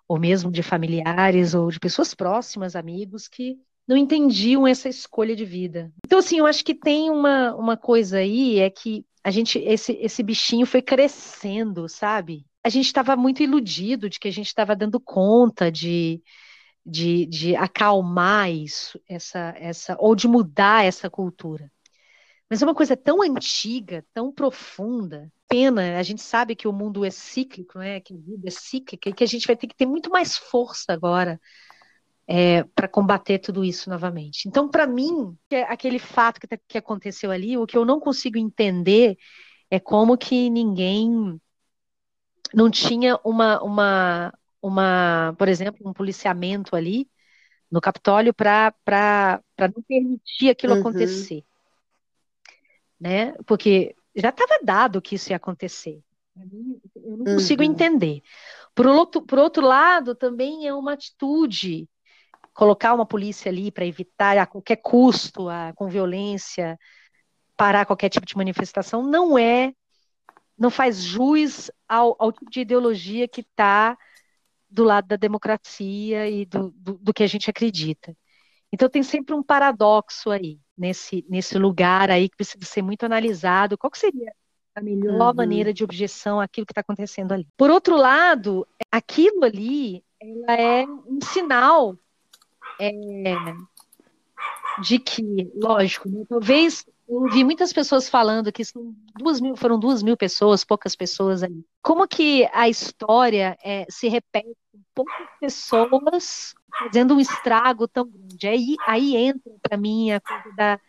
ou mesmo de familiares ou de pessoas próximas, amigos que não entendiam essa escolha de vida. Então assim, eu acho que tem uma, uma coisa aí é que a gente esse esse bichinho foi crescendo, sabe? A gente estava muito iludido de que a gente estava dando conta de de, de acalmar isso, essa, essa, ou de mudar essa cultura. Mas é uma coisa tão antiga, tão profunda. Pena, a gente sabe que o mundo é cíclico, né? que a vida é cíclica, e que a gente vai ter que ter muito mais força agora é, para combater tudo isso novamente. Então, para mim, aquele fato que, tá, que aconteceu ali, o que eu não consigo entender é como que ninguém não tinha uma, uma, uma, por exemplo, um policiamento ali no Capitólio para não permitir aquilo uhum. acontecer. Né? Porque já estava dado que isso ia acontecer. Eu não consigo uhum. entender. Por outro, por outro lado, também é uma atitude colocar uma polícia ali para evitar a qualquer custo, a, com violência, parar qualquer tipo de manifestação, não é, não faz jus ao, ao tipo de ideologia que está do lado da democracia e do, do, do, que a gente acredita. Então tem sempre um paradoxo aí, nesse, nesse lugar aí que precisa ser muito analisado. Qual seria a melhor uhum. maneira de objeção àquilo que está acontecendo ali? Por outro lado, aquilo ali é um sinal é, de que, lógico, né, talvez eu ouvi muitas pessoas falando que são duas mil, foram duas mil pessoas, poucas pessoas ali. Como que a história é, se repete com poucas pessoas fazendo um estrago tão grande? Aí, aí entra para mim a coisa da,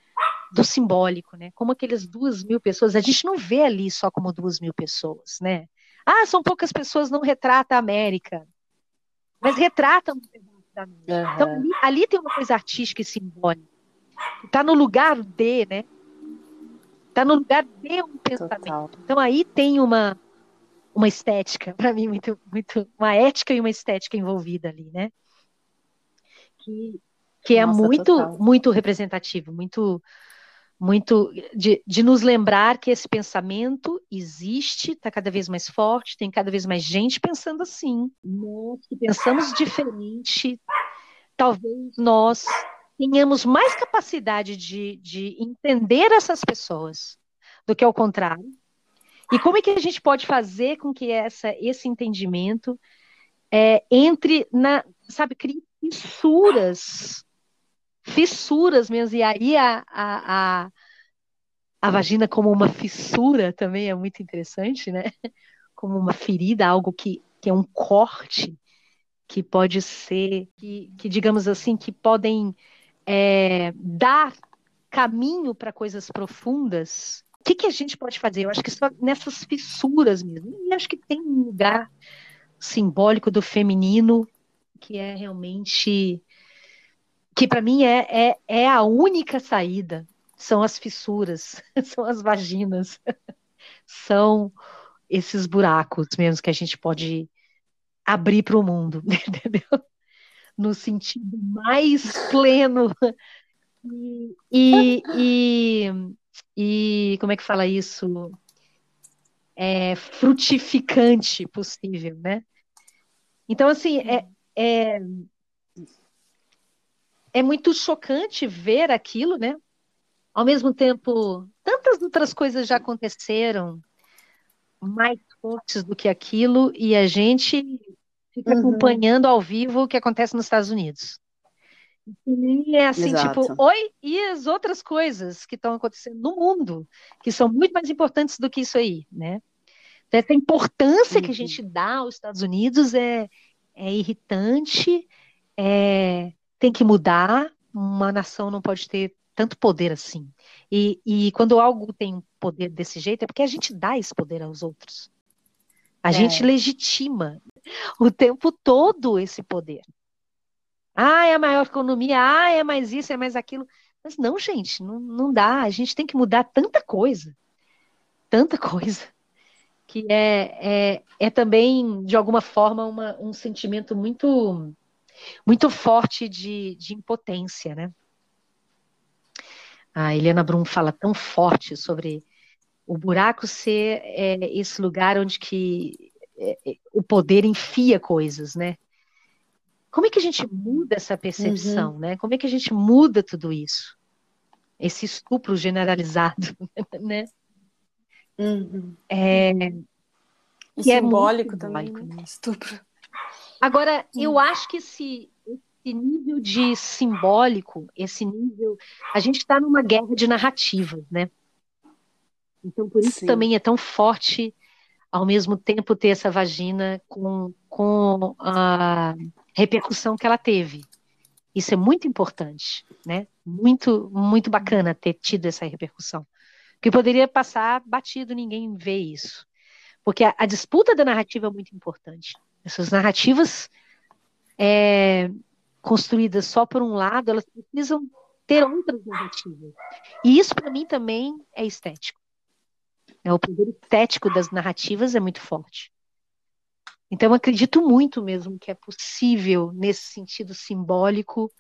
do simbólico, né? Como aquelas duas mil pessoas, a gente não vê ali só como duas mil pessoas, né? Ah, são poucas pessoas, não retrata a América. Mas retratam um pedaço da América. Uhum. Então, ali, ali tem uma coisa artística e simbólica. Está no lugar de, né? Está no lugar de um pensamento. Total. Então aí tem uma uma estética para mim muito muito uma ética e uma estética envolvida ali, né? Que que é Nossa, muito total. muito representativo, muito muito de, de nos lembrar que esse pensamento existe, está cada vez mais forte, tem cada vez mais gente pensando assim. Nós que pensamos diferente, talvez nós tenhamos mais capacidade de, de entender essas pessoas do que ao contrário. E como é que a gente pode fazer com que essa, esse entendimento é, entre na, sabe, crie fissuras, fissuras mesmo, e aí a, a, a, a vagina como uma fissura também é muito interessante, né? Como uma ferida, algo que, que é um corte, que pode ser, que, que digamos assim, que podem é, dar caminho para coisas profundas, o que, que a gente pode fazer? Eu acho que só nessas fissuras mesmo. E acho que tem um lugar simbólico do feminino que é realmente que para mim é, é, é a única saída, são as fissuras, são as vaginas, são esses buracos mesmo que a gente pode abrir para o mundo, entendeu? No sentido mais pleno e, e, e, como é que fala isso? É, frutificante possível, né? Então, assim, é, é, é muito chocante ver aquilo, né? Ao mesmo tempo, tantas outras coisas já aconteceram mais fortes do que aquilo e a gente fica uhum. acompanhando ao vivo o que acontece nos Estados Unidos. E é assim, tipo, Exato. tipo, oi, e as outras coisas que estão acontecendo no mundo, que são muito mais importantes do que isso aí, né? Então, essa importância uhum. que a uhum. gente dá aos Estados Unidos é, é irritante, é, tem que mudar, uma nação não pode ter tanto poder assim. E, e quando algo tem poder desse jeito, é porque a gente dá esse poder aos outros. A é. gente legitima o tempo todo esse poder. Ah, é a maior economia, ah, é mais isso, é mais aquilo. Mas não, gente, não, não dá. A gente tem que mudar tanta coisa. Tanta coisa. Que é, é, é também, de alguma forma, uma, um sentimento muito muito forte de, de impotência, né? A Helena Brum fala tão forte sobre o buraco ser é, esse lugar onde que é, é, o poder enfia coisas, né? Como é que a gente muda essa percepção, uhum. né? Como é que a gente muda tudo isso? Esse estupro generalizado, né? Uhum. É, e simbólico é também, simbólico, né? estupro. Agora, eu hum. acho que esse, esse nível de simbólico, esse nível. A gente está numa guerra de narrativas, né? Então, por isso Sim. também é tão forte, ao mesmo tempo, ter essa vagina com, com a repercussão que ela teve. Isso é muito importante, né? Muito, muito bacana ter tido essa repercussão. Porque poderia passar batido, ninguém vê isso. Porque a, a disputa da narrativa é muito importante. Essas narrativas é, construídas só por um lado, elas precisam ter outras narrativas. E isso, para mim, também é estético. É, o poder estético das narrativas é muito forte. Então, eu acredito muito mesmo que é possível, nesse sentido simbólico,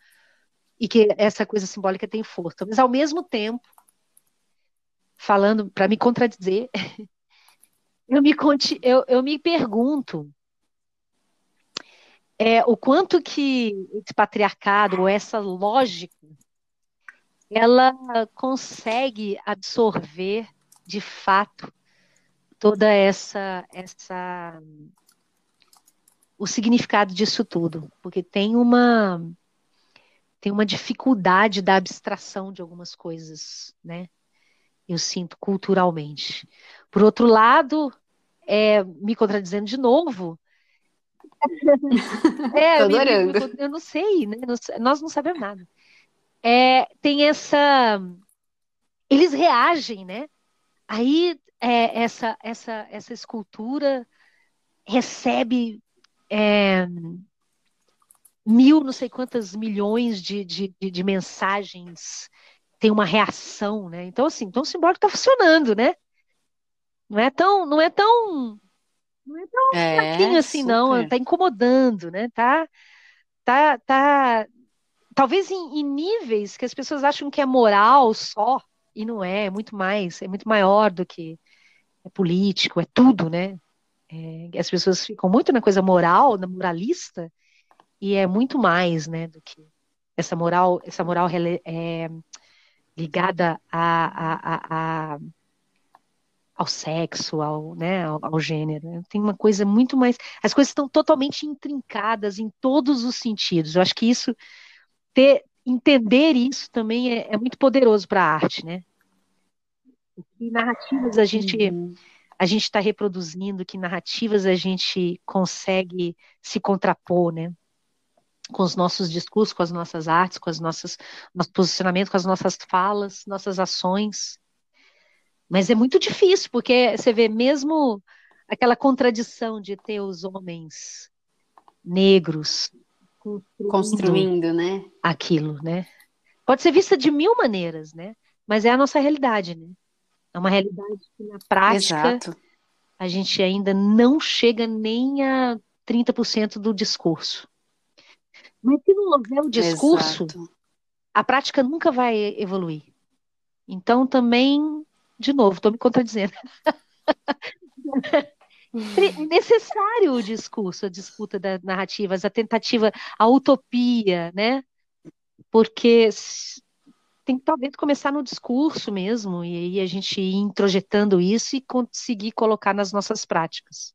e que essa coisa simbólica tem força. Mas, ao mesmo tempo, falando, para me contradizer, eu me, eu, eu me pergunto é, o quanto que esse patriarcado, ou essa lógica, ela consegue absorver de fato toda essa essa o significado disso tudo, porque tem uma tem uma dificuldade da abstração de algumas coisas, né? Eu sinto culturalmente. Por outro lado, é, me contradizendo de novo, é, adorando. Eu, eu não sei, né? Nós não sabemos nada. É, tem essa. Eles reagem, né? Aí é, essa, essa, essa escultura recebe é, mil, não sei quantas milhões de, de, de, mensagens, tem uma reação, né? Então, assim, então o simbólico está funcionando, né? Não é tão, não é tão não é tão é, fraquinho assim, super. não. Tá incomodando, né? Tá, tá, tá. Talvez em, em, níveis que as pessoas acham que é moral só, e não é, é muito mais, é muito maior do que é político, é tudo, né? É, as pessoas ficam muito na coisa moral, na moralista, e é muito mais, né, do que essa moral, essa moral é, ligada a, a, a ao sexo, ao, né, ao, ao, gênero. Tem uma coisa muito mais. As coisas estão totalmente intrincadas em todos os sentidos. Eu acho que isso, ter, entender isso também é, é muito poderoso para a arte, né? Que narrativas a gente uhum. a gente está reproduzindo, que narrativas a gente consegue se contrapor, né? Com os nossos discursos, com as nossas artes, com as nossas nosso posicionamento, com as nossas falas, nossas ações. Mas é muito difícil, porque você vê mesmo aquela contradição de ter os homens negros construindo, construindo, né? Aquilo, né? Pode ser vista de mil maneiras, né? Mas é a nossa realidade, né? É uma realidade que na prática Exato. a gente ainda não chega nem a 30% do discurso. Mas se não houver o discurso, Exato. a prática nunca vai evoluir. Então também, de novo, estou me contradizendo. É necessário o discurso, a disputa das narrativas, a tentativa, a utopia, né? Porque tem que talvez começar no discurso mesmo, e aí a gente ir introjetando isso e conseguir colocar nas nossas práticas.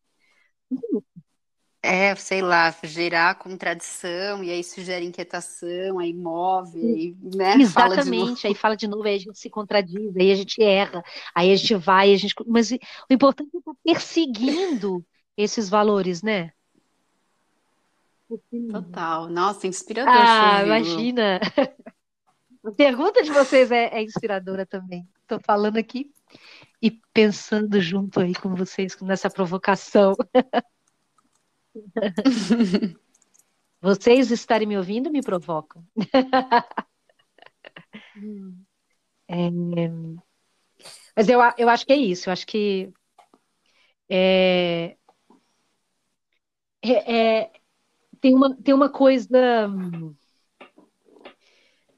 É, sei lá, gerar contradição, e aí isso gera inquietação, aí move, aí, né, fala de novo. Exatamente, aí fala de novo, aí a gente se contradiz, aí a gente erra, aí a gente vai, a gente... mas o importante é estar perseguindo esses valores, né? Total, nossa, inspirador Ah, imagina! A pergunta de vocês é, é inspiradora também. Estou falando aqui e pensando junto aí com vocês nessa provocação. Vocês estarem me ouvindo me provocam. É, mas eu, eu acho que é isso. Eu acho que é, é- é- tem uma, tem uma coisa.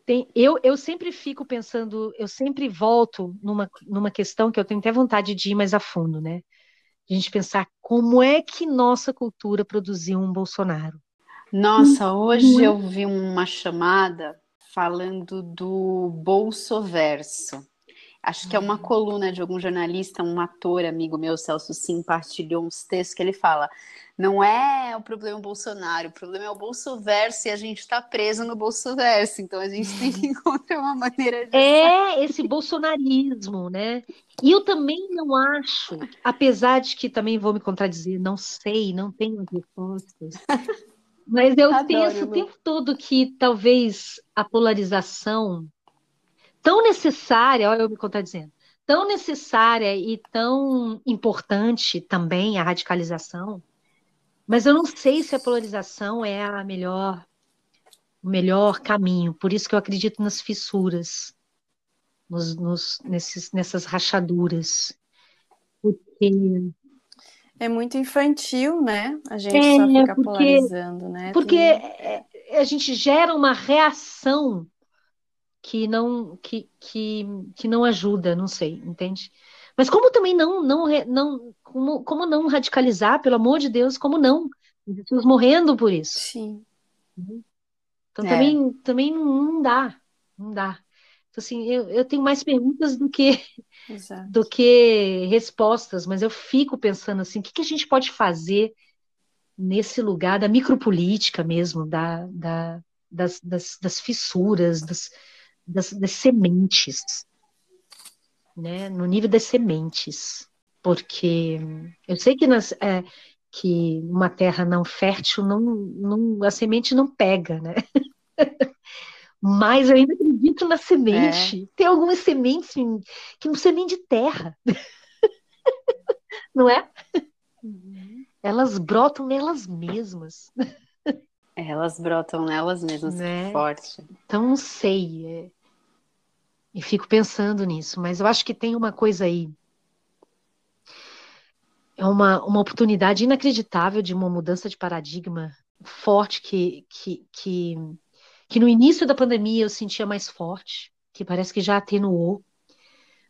Tem, eu, eu sempre fico pensando, eu sempre volto numa, numa questão que eu tenho até vontade de ir mais a fundo, né? A gente pensar como é que nossa cultura produziu um Bolsonaro. Nossa, hoje eu vi uma chamada falando do Bolsoverso. Acho que é uma coluna de algum jornalista, um ator amigo meu, Celso Sim, partilhou uns textos que ele fala: não é o problema Bolsonaro, o problema é o Bolsoverso e a gente está preso no Bolsoverso. Então a gente tem que encontrar uma maneira de. É esse bolsonarismo, né? E eu também não acho, apesar de que também vou me contradizer, não sei, não tenho as respostas, mas eu Adoro, penso o tempo todo que talvez a polarização tão necessária, olha eu me contradizendo, tão necessária e tão importante também a radicalização, mas eu não sei se a polarização é a melhor, o melhor caminho. Por isso que eu acredito nas fissuras, nos, nos- nesses, nessas rachaduras. Porque É muito infantil, né? A gente É, só fica porque- polarizando, né? Porque Tem- é, é, a gente gera uma reação que não que, que, que não ajuda, não sei, entende? Mas como também não não não como, como não radicalizar, pelo amor de Deus, como não? Pessoas morrendo por isso. Sim. Então É. também também não, não dá, não dá. Então, assim, eu, eu tenho mais perguntas do que Exato. do que respostas, mas eu fico pensando assim, o que que a gente pode fazer nesse lugar da micropolítica mesmo, da, da- das, das, das fissuras, das, das, das sementes, né? No nível das sementes, porque eu sei que, nas, é, que uma terra não fértil, não, não, a semente não pega, né? Mas eu ainda acredito na semente. Tem algumas sementes que não são nem de terra. Não é? Elas brotam nelas mesmas. Elas brotam nelas mesmas, Né? que forte. Então, não sei. é. E fico pensando nisso, mas eu acho que tem uma coisa aí. É uma, uma oportunidade inacreditável de uma mudança de paradigma forte que, que, que, que no início da pandemia eu sentia mais forte, que parece que já atenuou,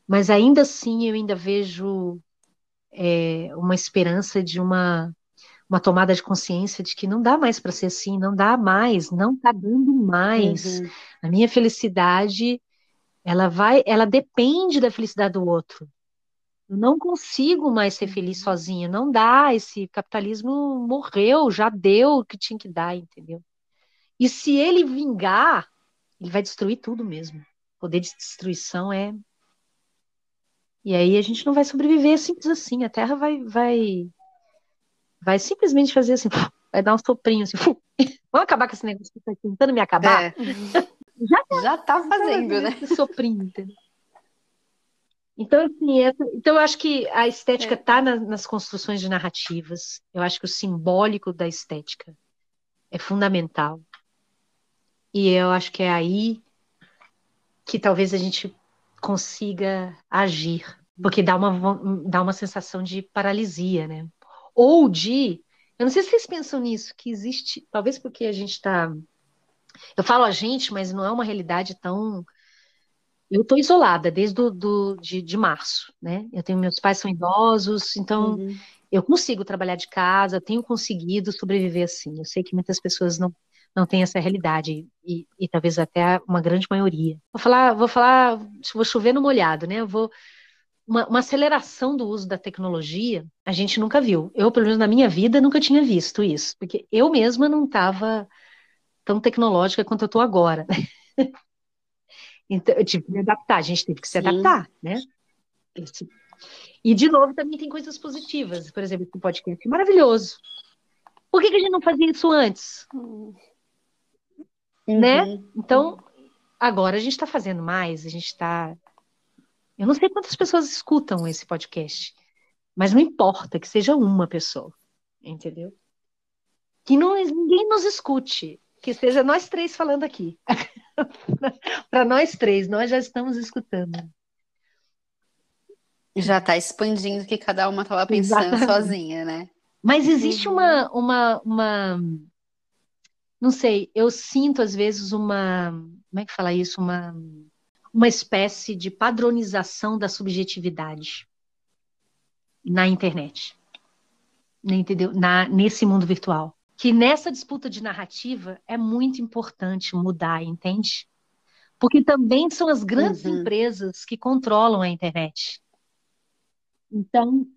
mas ainda assim eu ainda vejo é, uma esperança de uma, uma tomada de consciência de que não dá mais para ser assim, não dá mais, não está dando mais. Uhum. A minha felicidade, ela vai, ela depende da felicidade do outro. Eu não consigo mais ser feliz sozinha, não dá. Esse capitalismo morreu, já deu o que tinha que dar, entendeu? E se ele vingar, ele vai destruir tudo mesmo. O poder de destruição é. E aí a gente não vai sobreviver simples assim. A Terra vai, vai, vai simplesmente fazer assim, vai dar um soprinho assim. Vamos acabar com esse negócio que está tentando me acabar. É. Já tá fazendo, né? Esse soprinho, entendeu? Então, assim, essa- então eu acho que a estética É. está nas construções de narrativas. Eu acho que o simbólico da estética é fundamental. E eu acho que é aí que talvez a gente consiga agir, porque dá uma, dá uma sensação de paralisia, né? Ou de. Eu não sei se vocês pensam nisso, que existe. Talvez porque a gente está. Eu falo a gente, mas não é uma realidade tão. Eu estou isolada desde do, do, de, de março, né? Eu tenho meus pais são idosos, então uhum. eu consigo trabalhar de casa, tenho conseguido sobreviver assim. Eu sei que muitas pessoas não não têm essa realidade e, e, talvez até uma grande maioria. Vou falar, vou falar, vou chover no molhado, né? Eu vou uma, uma, aceleração do uso da tecnologia, a gente nunca viu. Eu, pelo menos na minha vida, nunca tinha visto isso, porque eu mesma não estava tão tecnológica quanto eu estou agora. então, eu tive que me adaptar, a gente teve que se Sim. adaptar, né? E, de novo, também tem coisas positivas. Por exemplo, o podcast é maravilhoso. Por que, que a gente não fazia isso antes? Uhum. Né? Então, agora a gente está fazendo mais, a gente está eu não sei quantas pessoas escutam esse podcast, mas não importa que seja uma pessoa, entendeu? Que não, ninguém nos escute, que seja nós três falando aqui. Para nós três, nós já estamos escutando. Já está expandindo o que cada uma estava pensando Exatamente. sozinha, né? Mas existe uma, uma, uma. Não sei, eu sinto às vezes uma. Como é que fala isso? Uma uma espécie de padronização da subjetividade na internet, né, entendeu? Na, nesse mundo virtual. Que nessa disputa de narrativa é muito importante mudar, entende? Porque também são as grandes uhum. empresas que controlam a internet. Então,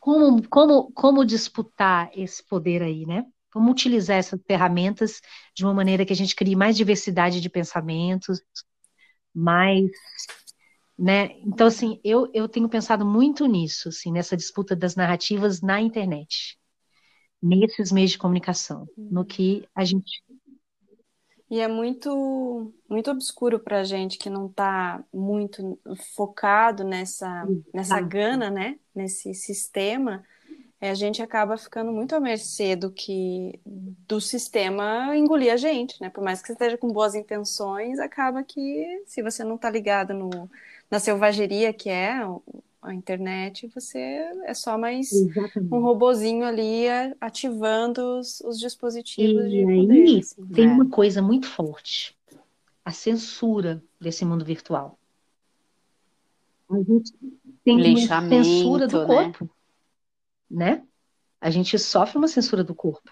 como, como, como disputar esse poder aí, né? Como utilizar essas ferramentas de uma maneira que a gente crie mais diversidade de pensamentos, mais né? Então, assim, eu, eu tenho pensado muito nisso, assim, nessa disputa das narrativas na internet, nesses meios de comunicação, no que a gente. E é muito, muito obscuro para a gente que não está muito focado nessa, nessa gana, né? Nesse sistema, a gente acaba ficando muito à mercê do que do sistema engolir a gente, né? Por mais que você esteja com boas intenções, acaba que se você não está ligado no, na selvageria que é a internet, você é só mais Exatamente. um robozinho ali ativando os, os dispositivos e de aí, poder. Assim. Tem é. uma coisa muito forte, a censura desse mundo virtual. A gente tem uma censura do né? corpo né? A gente sofre uma censura do corpo.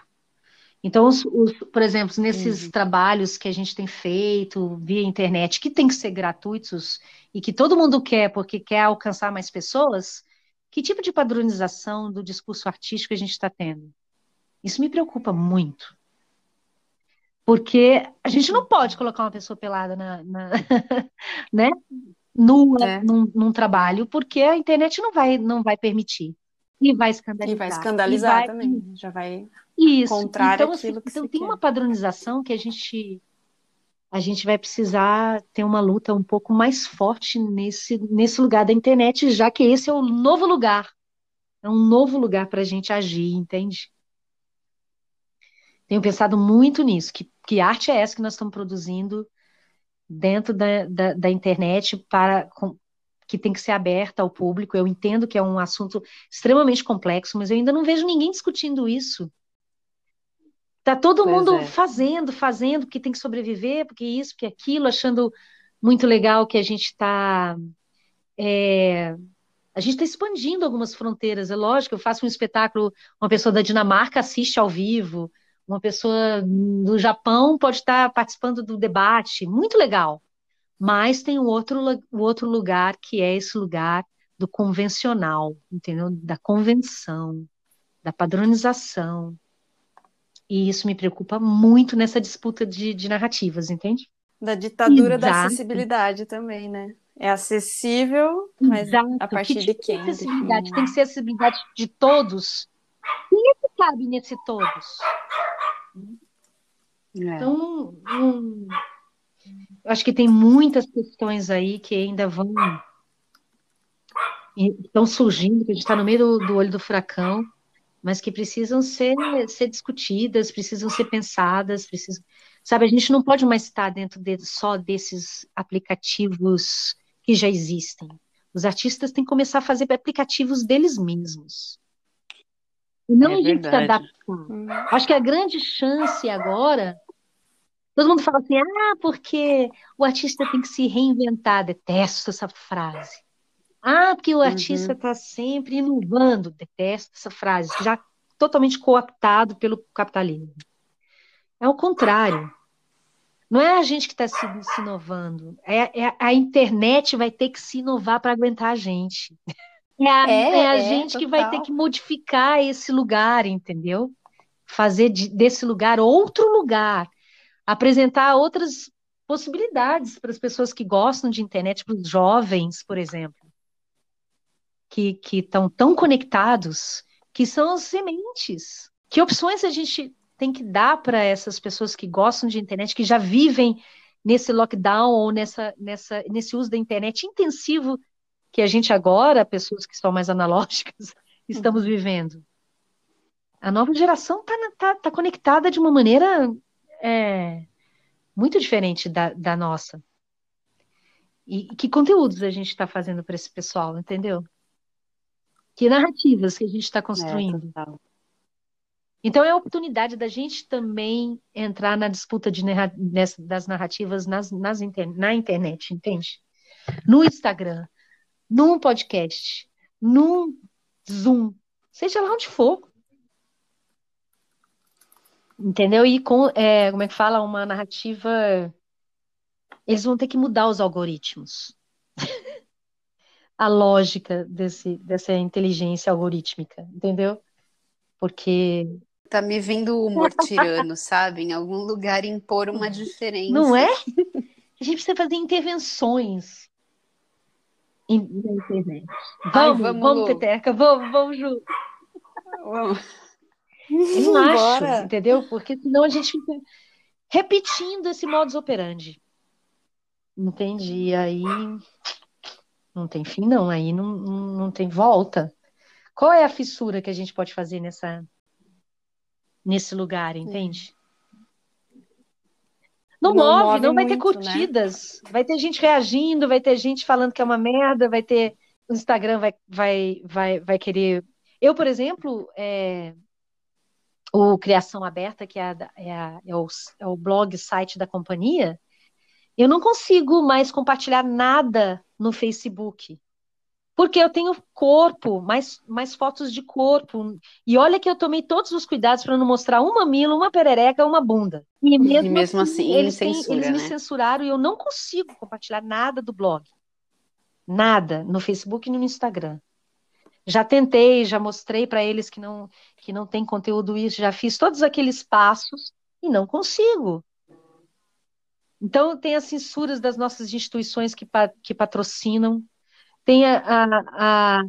Então, os, os, por exemplo, nesses uhum. trabalhos que a gente tem feito via internet, que tem que ser gratuitos e que todo mundo quer porque quer alcançar mais pessoas, que tipo de padronização do discurso artístico a gente está tendo? Isso me preocupa muito. Porque a gente não pode colocar uma pessoa pelada na, na né? nua é. num, num trabalho, porque a internet não vai, não vai permitir. E vai escandalizar. E vai escandalizar e vai... também. Já vai Isso. contrário então, assim, então tem quer. uma padronização que a gente a gente vai precisar ter uma luta um pouco mais forte nesse, nesse lugar da internet, já que esse é o novo lugar. É um novo lugar para a gente agir, entende? Tenho pensado muito nisso, que, que arte é essa que nós estamos produzindo dentro da, da, da internet para, que tem que ser aberta ao público. Eu entendo que é um assunto extremamente complexo, mas eu ainda não vejo ninguém discutindo isso. Tá todo pois mundo é. fazendo, fazendo, porque tem que sobreviver, porque isso, porque aquilo, achando muito legal que a gente está. É, a gente está expandindo algumas fronteiras. É lógico, eu faço um espetáculo, uma pessoa da Dinamarca assiste ao vivo, uma pessoa do Japão pode estar participando do debate. Muito legal. Mas tem o outro, o outro lugar que é esse lugar do convencional, entendeu? Da convenção, da padronização. E isso me preocupa muito nessa disputa de, de narrativas, entende? Da ditadura Exato. da acessibilidade também, né? É acessível, mas Exato. a partir que tipo de quem? De acessibilidade? Tem que ser acessibilidade de todos. Quem é que cabe nesse todos? É. Então, um, acho que tem muitas questões aí que ainda vão estão surgindo, que a gente está no meio do, do, olho do furacão, mas que precisam ser, ser discutidas, precisam ser pensadas, precisam, Sabe, a gente não pode mais estar dentro de, só desses aplicativos que já existem. Os artistas têm que começar a fazer aplicativos deles mesmos. Não é a gente se adaptar. Hum. Acho que a grande chance agora. Todo mundo fala assim, ah, porque o artista tem que se reinventar. Detesto essa frase. Ah, porque o artista está uhum. sempre inovando. Detesto essa frase. Já totalmente cooptado pelo capitalismo. É o contrário. Não é a gente que está se, se, inovando. É, é, a internet vai ter que se inovar para aguentar a gente. É a, é, é a é, gente total. que vai ter que modificar esse lugar, entendeu? Fazer de, desse lugar outro lugar. Apresentar outras possibilidades para as pessoas que gostam de internet, para os jovens, por exemplo, que estão tão conectados, que são as sementes. Que opções a gente tem que dar para essas pessoas que gostam de internet, que já vivem nesse lockdown ou nessa, nessa, nesse uso da internet intensivo que a gente agora, pessoas que são mais analógicas, estamos vivendo. A nova geração está tá, tá conectada de uma maneira é, muito diferente da, da nossa. E, que conteúdos a gente está fazendo para esse pessoal, entendeu? Que narrativas que a gente está construindo. É, então é a oportunidade da gente também entrar na disputa de, das narrativas nas, nas inter, na internet, entende? No Instagram, num podcast, num Zoom, seja lá onde for. Entendeu? E com, é, como é que fala, uma narrativa. Eles vão ter que mudar os algoritmos. a lógica desse, dessa inteligência algorítmica, entendeu? Porque. Tá me vendo o humor tirano, sabe? Em algum lugar impor uma diferença. Não é? A gente precisa fazer intervenções na internet. Vamos, Ai, vamos, vamos Peteca, vamos, vamos junto. Vamos. Eu não acho, entendeu? Porque senão a gente fica repetindo esse modus operandi. Entendi. Aí não tem fim, não. Aí não, não, tem volta. Qual é a fissura que a gente pode fazer nessa nesse lugar, entende? Não, não move, move, não vai muito, ter né? curtidas. Né? Vai ter gente reagindo, vai ter gente falando que é uma merda, vai ter. O Instagram vai, vai, vai, vai querer. Eu, por exemplo, é... o Criação Aberta, que é, a, é, a, é, o, é o blog, site da companhia, eu não consigo mais compartilhar nada no Facebook. Porque eu tenho corpo, mais, mais fotos de corpo. E olha que eu tomei todos os cuidados para não mostrar um mamilo, uma perereca, uma bunda. E mesmo, e mesmo assim, assim eles, censura, têm, eles né? me censuraram e eu não consigo compartilhar nada do blog. Nada, no Facebook e no Instagram. Já tentei, já mostrei para eles que não, que não tem conteúdo isso, já fiz todos aqueles passos e não consigo. Então, tem as censuras das nossas instituições que, que patrocinam, tem a, a, a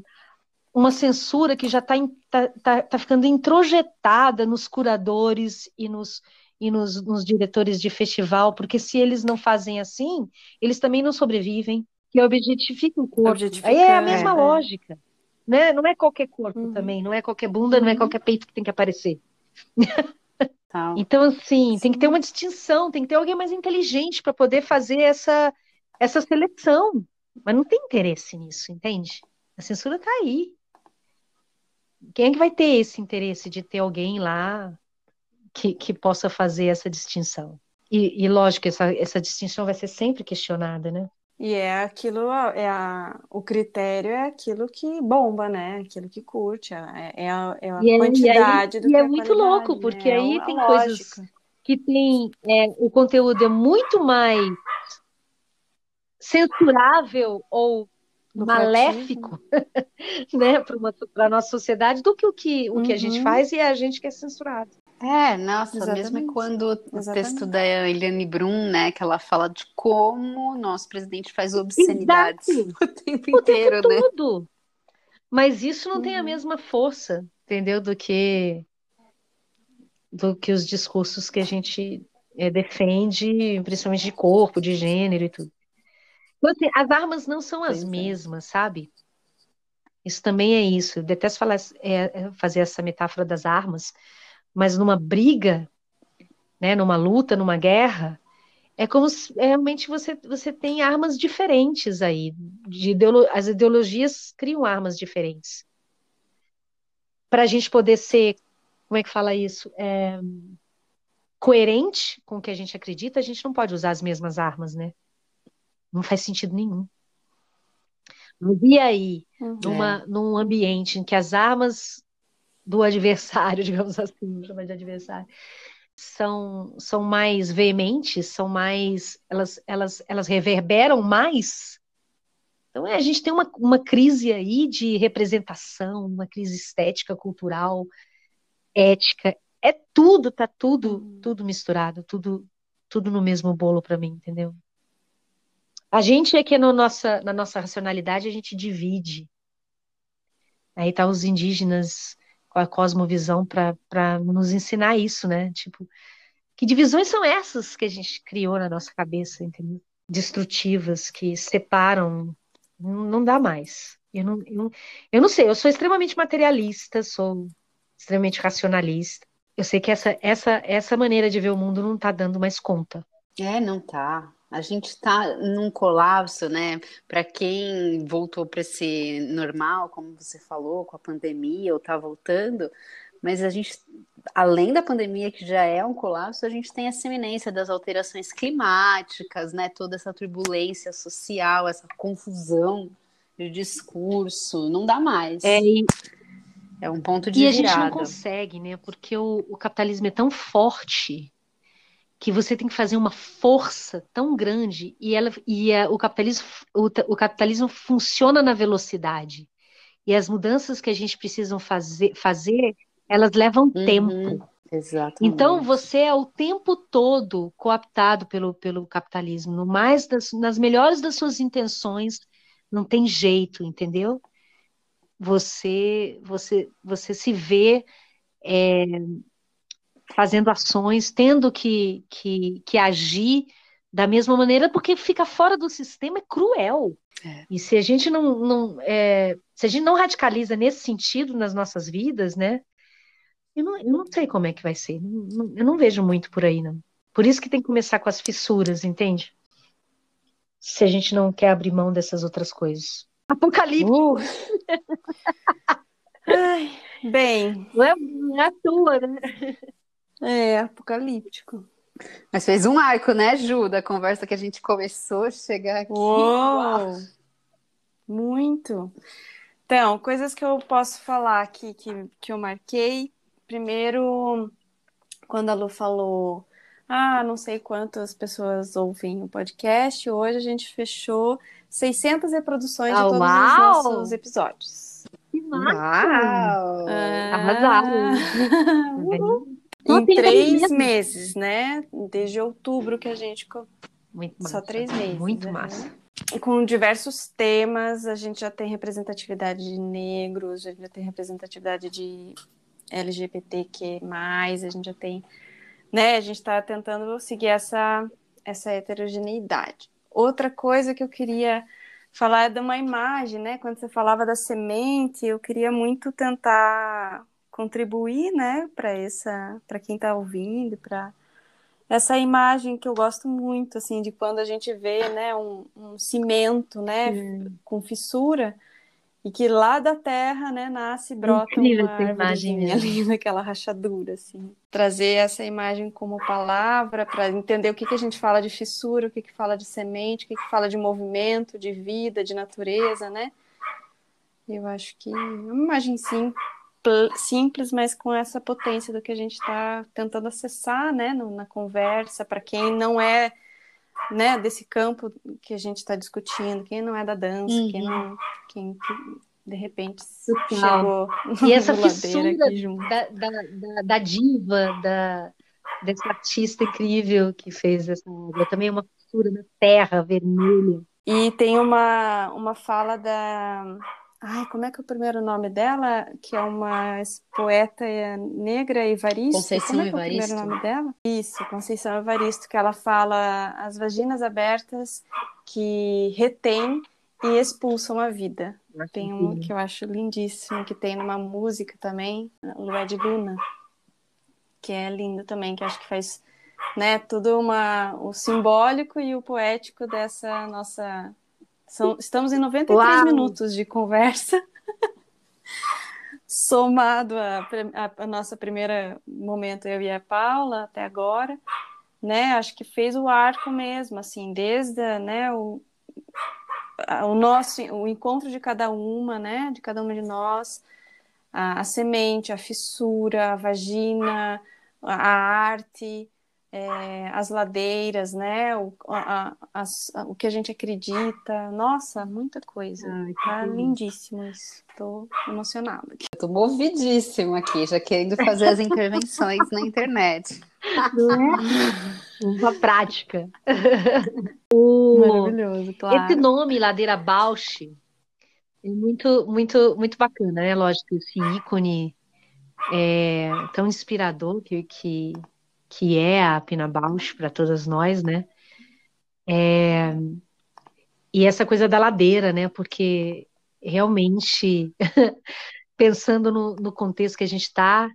uma censura que já está tá, tá, tá ficando introjetada nos curadores e nos, e nos, nos, diretores de festival, porque se eles não fazem assim, eles também não sobrevivem, que objetifica o corpo. Objetifica, Aí é a mesma é, lógica. Né? Não é qualquer corpo uhum. também, não é qualquer bunda, uhum. não é uhum. qualquer peito que tem que aparecer. Então, assim, Sim. tem que ter uma distinção, tem que ter alguém mais inteligente para poder fazer essa, essa seleção. Mas não tem interesse nisso, entende? A censura está aí. Quem é que vai ter esse interesse de ter alguém lá que, que possa fazer essa distinção? E, e lógico, essa, essa distinção vai ser sempre questionada, né? E é aquilo, é a, o critério é aquilo que bomba, né? Aquilo que curte, é, é a, é a e quantidade é, do e é muito louco, né? porque né? aí é tem coisas que tem é, o conteúdo é muito mais censurável ou maléfico né, para a nossa sociedade do que o que, o que a gente uhum. faz e a gente que é censurado. É, nossa, Exatamente. mesmo quando Exatamente. o texto da Eliane Brum, né, que ela fala de como o nosso presidente faz obscenidades Exato. o tempo o inteiro, tempo né? Todo. Mas isso não uhum. tem a uhum. mesma força, entendeu, do que do que os discursos que a gente é, defende, principalmente de corpo, de gênero e tudo. Então, assim, as armas não são as pois é. mesmas, é. sabe? Isso também é isso. Eu detesto falar, é, fazer essa metáfora das armas, mas numa briga, né, numa luta, numa guerra, é como se realmente você, você tem armas diferentes aí. De ideolo as ideologias criam armas diferentes. Para a gente poder ser, como é que fala isso? É, coerente com o que a gente acredita, a gente não pode usar as mesmas armas, né? Não faz sentido nenhum. E aí, uhum. numa, é. num ambiente em que as armas do adversário, digamos assim, chama de adversário, são, são mais veementes, são mais, elas, elas, elas reverberam mais. Então é, a gente tem uma, uma crise aí de representação, uma crise estética, cultural, ética. É tudo, tá tudo, uhum. tudo misturado, tudo, tudo no mesmo bolo para mim, entendeu? A gente é que no nossa, na nossa racionalidade a gente divide. Aí tá os indígenas com a cosmovisão para nos ensinar isso, né? Tipo, que divisões são essas que a gente criou na nossa cabeça, entendeu? Destrutivas, que separam. Não, não dá mais. Eu não, eu, eu não sei, eu sou extremamente materialista, sou extremamente racionalista. Eu sei que essa, essa, essa maneira de ver o mundo não está dando mais conta. É, não tá. A gente está num colapso, né? Para quem voltou para ser normal, como você falou, com a pandemia, ou está voltando, mas a gente, além da pandemia, que já é um colapso, a gente tem a seminência das alterações climáticas, né? Toda essa turbulência social, essa confusão de discurso, não dá mais. É, e... é um ponto de e virada. E a gente não consegue, né? Porque o, o capitalismo é tão forte que você tem que fazer uma força tão grande e ela e a, o capitalismo o, o, capitalismo funciona na velocidade. E as mudanças que a gente precisa fazer fazer elas levam uhum, tempo. Exatamente. então você é o tempo todo cooptado pelo pelo capitalismo. No mais das, nas melhores das suas intenções não tem jeito entendeu? Você você você se vê é, fazendo ações, tendo que, que, que agir da mesma maneira, porque fica fora do sistema é cruel. É. E se a gente não, não é, se a gente não radicaliza nesse sentido nas nossas vidas, né? Eu não, eu não sei como é que vai ser. eu não vejo muito por aí, não. Por isso que tem que começar com as fissuras, entende? Se a gente não quer abrir mão dessas outras coisas. Apocalipse. Uh. Ai, bem. Não é, não é a tua, né? É, apocalíptico. Mas fez um arco, né, Ju, da conversa que a gente começou, chegar aqui. Uou! Muito. Então, coisas que eu posso falar aqui que, que eu marquei. Primeiro, quando a Lu falou, ah, não sei quantas pessoas ouvem o podcast, hoje a gente fechou 600 reproduções ah, de todos uau! os nossos episódios. Que massa! Uau! Ah, Em três meses, né? Desde outubro que a gente. Muito Só massa. três meses. Muito né? massa. Com diversos temas, a gente já tem representatividade de negros, a gente já tem representatividade de LGBTQ, a gente já tem. Né? A gente está tentando seguir essa, essa heterogeneidade. Outra coisa que eu queria falar é de uma imagem, né? Quando você falava da semente, eu queria muito tentar contribuir, né, para essa, para quem está ouvindo, para essa imagem que eu gosto muito, assim, de quando a gente vê, né, um, um cimento, né, Sim. com fissura e que lá da terra, né, nasce brota Incrível uma imagem ali naquela rachadura, assim. Trazer essa imagem como palavra para entender o que, que a gente fala de fissura, o que, que fala de semente, o que, que fala de movimento, de vida, de natureza, né? Eu acho que é uma imagem simples simples, mas com essa potência do que a gente está tentando acessar, né, no, na conversa, para quem não é, né, desse campo que a gente está discutindo, quem não é da dança, uhum. quem não, quem de repente Total. chegou e essa fissura da, da, da, da, diva, da desse artista incrível que fez essa obra, também uma fissura na terra vermelha. E tem uma, uma fala da Ai, como é que é o primeiro nome dela? Que é uma poeta negra, Evaristo. Conceição como é que Evaristo. É o primeiro nome dela? Isso, Conceição Evaristo, que ela fala as vaginas abertas que retêm e expulsam a vida. Tem um que eu acho lindíssimo, que tem numa música também, Lué de Luna, que é lindo também, que acho que faz né, tudo uma, o simbólico e o poético dessa nossa. São, estamos em 93 Uau. minutos de conversa. Somado a, a, a nossa primeira momento, eu e a Paula, até agora, né? Acho que fez o arco mesmo, assim, desde né, o, o nosso o encontro de cada uma, né? De cada uma de nós, a, a semente, a fissura, a vagina, a, a arte, é, as ladeiras, né? O, a, a, o que a gente acredita. Nossa, muita coisa. Ai, tá lindíssimo isso. Estou emocionada. Estou movidíssima aqui, já querendo fazer as intervenções na internet. É? Uma prática. o... Maravilhoso, claro. Esse nome, Ladeira Bausch, é muito, muito, muito bacana, né? Lógico, esse ícone é tão inspirador que, que que é a Pina Bausch para todas nós, né? É... E essa coisa da ladeira, né? Porque realmente, pensando no, no contexto que a gente está,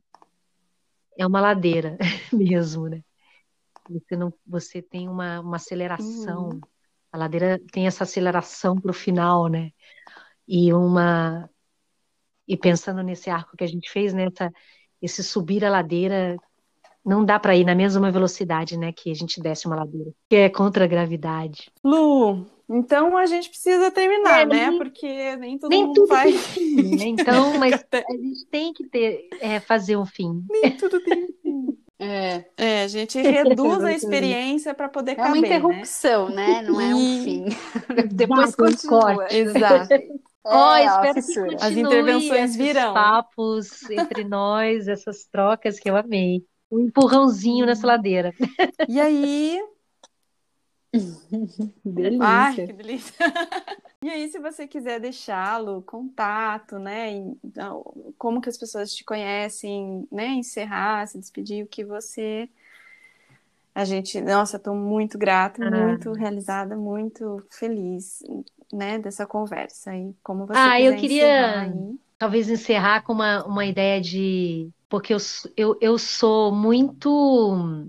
é uma ladeira mesmo, né? Você, não, você tem uma, uma aceleração, uhum. a ladeira tem essa aceleração para o final, né? E uma. E pensando nesse arco que a gente fez, né? Essa, esse subir a ladeira não dá para ir na mesma velocidade, né, que a gente desce uma ladeira, que é contra a gravidade. Lu, então a gente precisa terminar, é, né? Nem, Porque nem todo nem mundo tudo vai. Tem fim, né? Então, mas a gente tem que ter, é, fazer um fim. Nem tudo tem fim. É. é, a gente reduz a experiência para poder é caber. É uma interrupção, né? né? Não é um fim. Depois continua. Exato. oh, espero que As intervenções virão. papos entre nós, essas trocas que eu amei um empurrãozinho nessa ladeira. E aí. delícia. Ai, que delícia. E aí, se você quiser deixá-lo, contato, né? Então, como que as pessoas te conhecem, né? Encerrar, se despedir, o que você. A gente, nossa, estou muito grata, ah. muito realizada, muito feliz, né, dessa conversa. E como você Ah, eu queria aí... talvez encerrar com uma, uma ideia de porque eu, eu, eu sou muito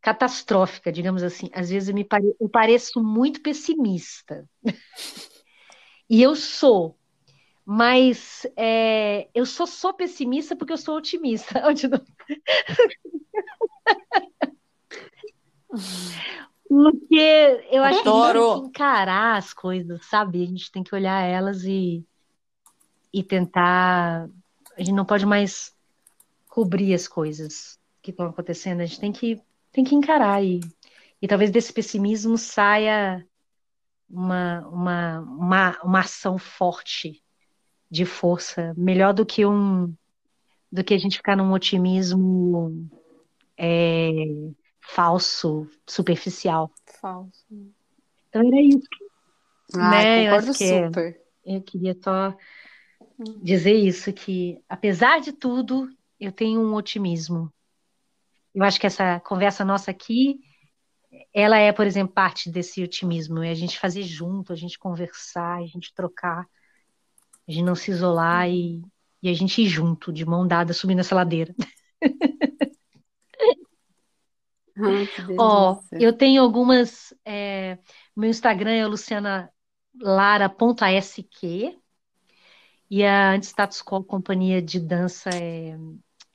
catastrófica, digamos assim. Às vezes eu, me pare, eu pareço muito pessimista. e eu sou. Mas é, eu só sou pessimista porque eu sou otimista. porque eu acho Adoro. que a gente tem que encarar as coisas, sabe? A gente tem que olhar elas e, e tentar. A gente não pode mais cobrir as coisas que estão acontecendo. A gente tem que, tem que encarar e, e talvez desse pessimismo saia uma, uma, uma, uma ação forte de força, melhor do que um do que a gente ficar num otimismo é, falso, superficial. Falso. Então era isso. Ah, né? concordo eu é super. eu queria só hum. dizer isso, que apesar de tudo, eu tenho um otimismo. Eu acho que essa conversa nossa aqui, ela é, por exemplo, parte desse otimismo. É a gente fazer junto, a gente conversar, a gente trocar, a gente não se isolar e, e a gente ir junto, de mão dada, subindo essa ladeira. Ó, oh, eu tenho algumas. É, meu Instagram é lucianalara.ask e a Antistatus Quo Companhia de Dança é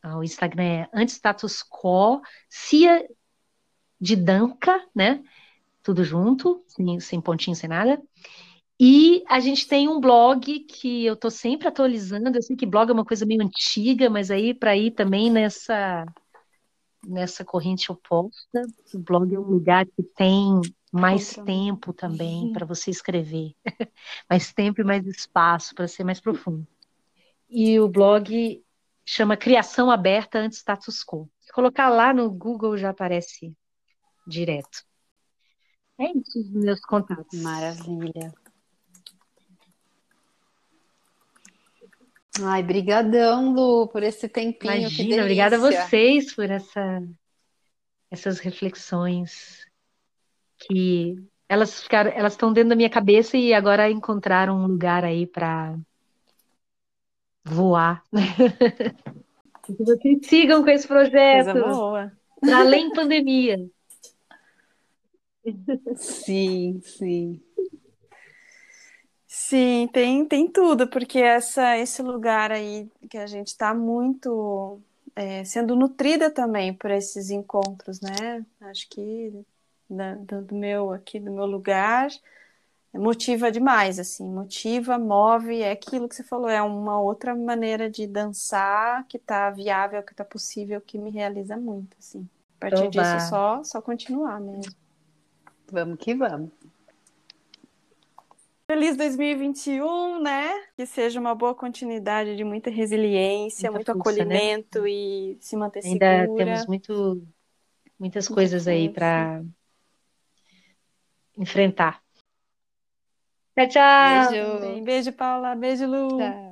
o Instagram é antistatus quo, Cia de Danca, né? Tudo junto, sem, sem pontinho, sem nada. E a gente tem um blog que eu tô sempre atualizando. Eu sei que blog é uma coisa meio antiga, mas aí para ir também nessa nessa corrente oposta, o blog é um lugar que tem mais tempo também uhum. para você escrever, mais tempo e mais espaço para ser mais profundo. E o blog chama Criação Aberta Anti-Status Quo. Se colocar lá no Google já aparece direto. É isso, os meus contatos. Maravilha. Ai, brigadão, Lu, por esse tempinho. Imagina, obrigada a vocês por essa, essas reflexões que elas ficaram, elas estão dentro da minha cabeça e agora encontraram um lugar aí para voar. que vocês sigam com esse projeto. Coisa boa. além pandemia. Sim, sim. Sim, tem, tem tudo, porque essa, esse lugar aí que a gente está muito é, sendo nutrida também por esses encontros, né? Acho que da, do meu aqui do meu lugar motiva demais, assim, motiva, move, é aquilo que você falou, é uma outra maneira de dançar que tá viável, que tá possível, que me realiza muito, assim. A partir Oba. disso, só, só continuar mesmo. Vamos que vamos. Feliz 2021, né? Que seja uma boa continuidade de muita resiliência, muita muito força, né? acolhimento né? e se manter Ainda segura. temos muito, muitas coisas aí para enfrentar. Tchau, tchau. Beijo. Beijo, Paula. Beijo, Lu. Tchau.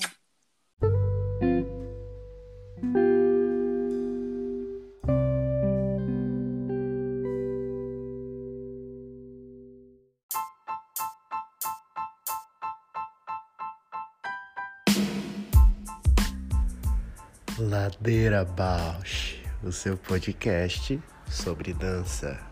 Ladeira Bausch, o seu podcast sobre dança.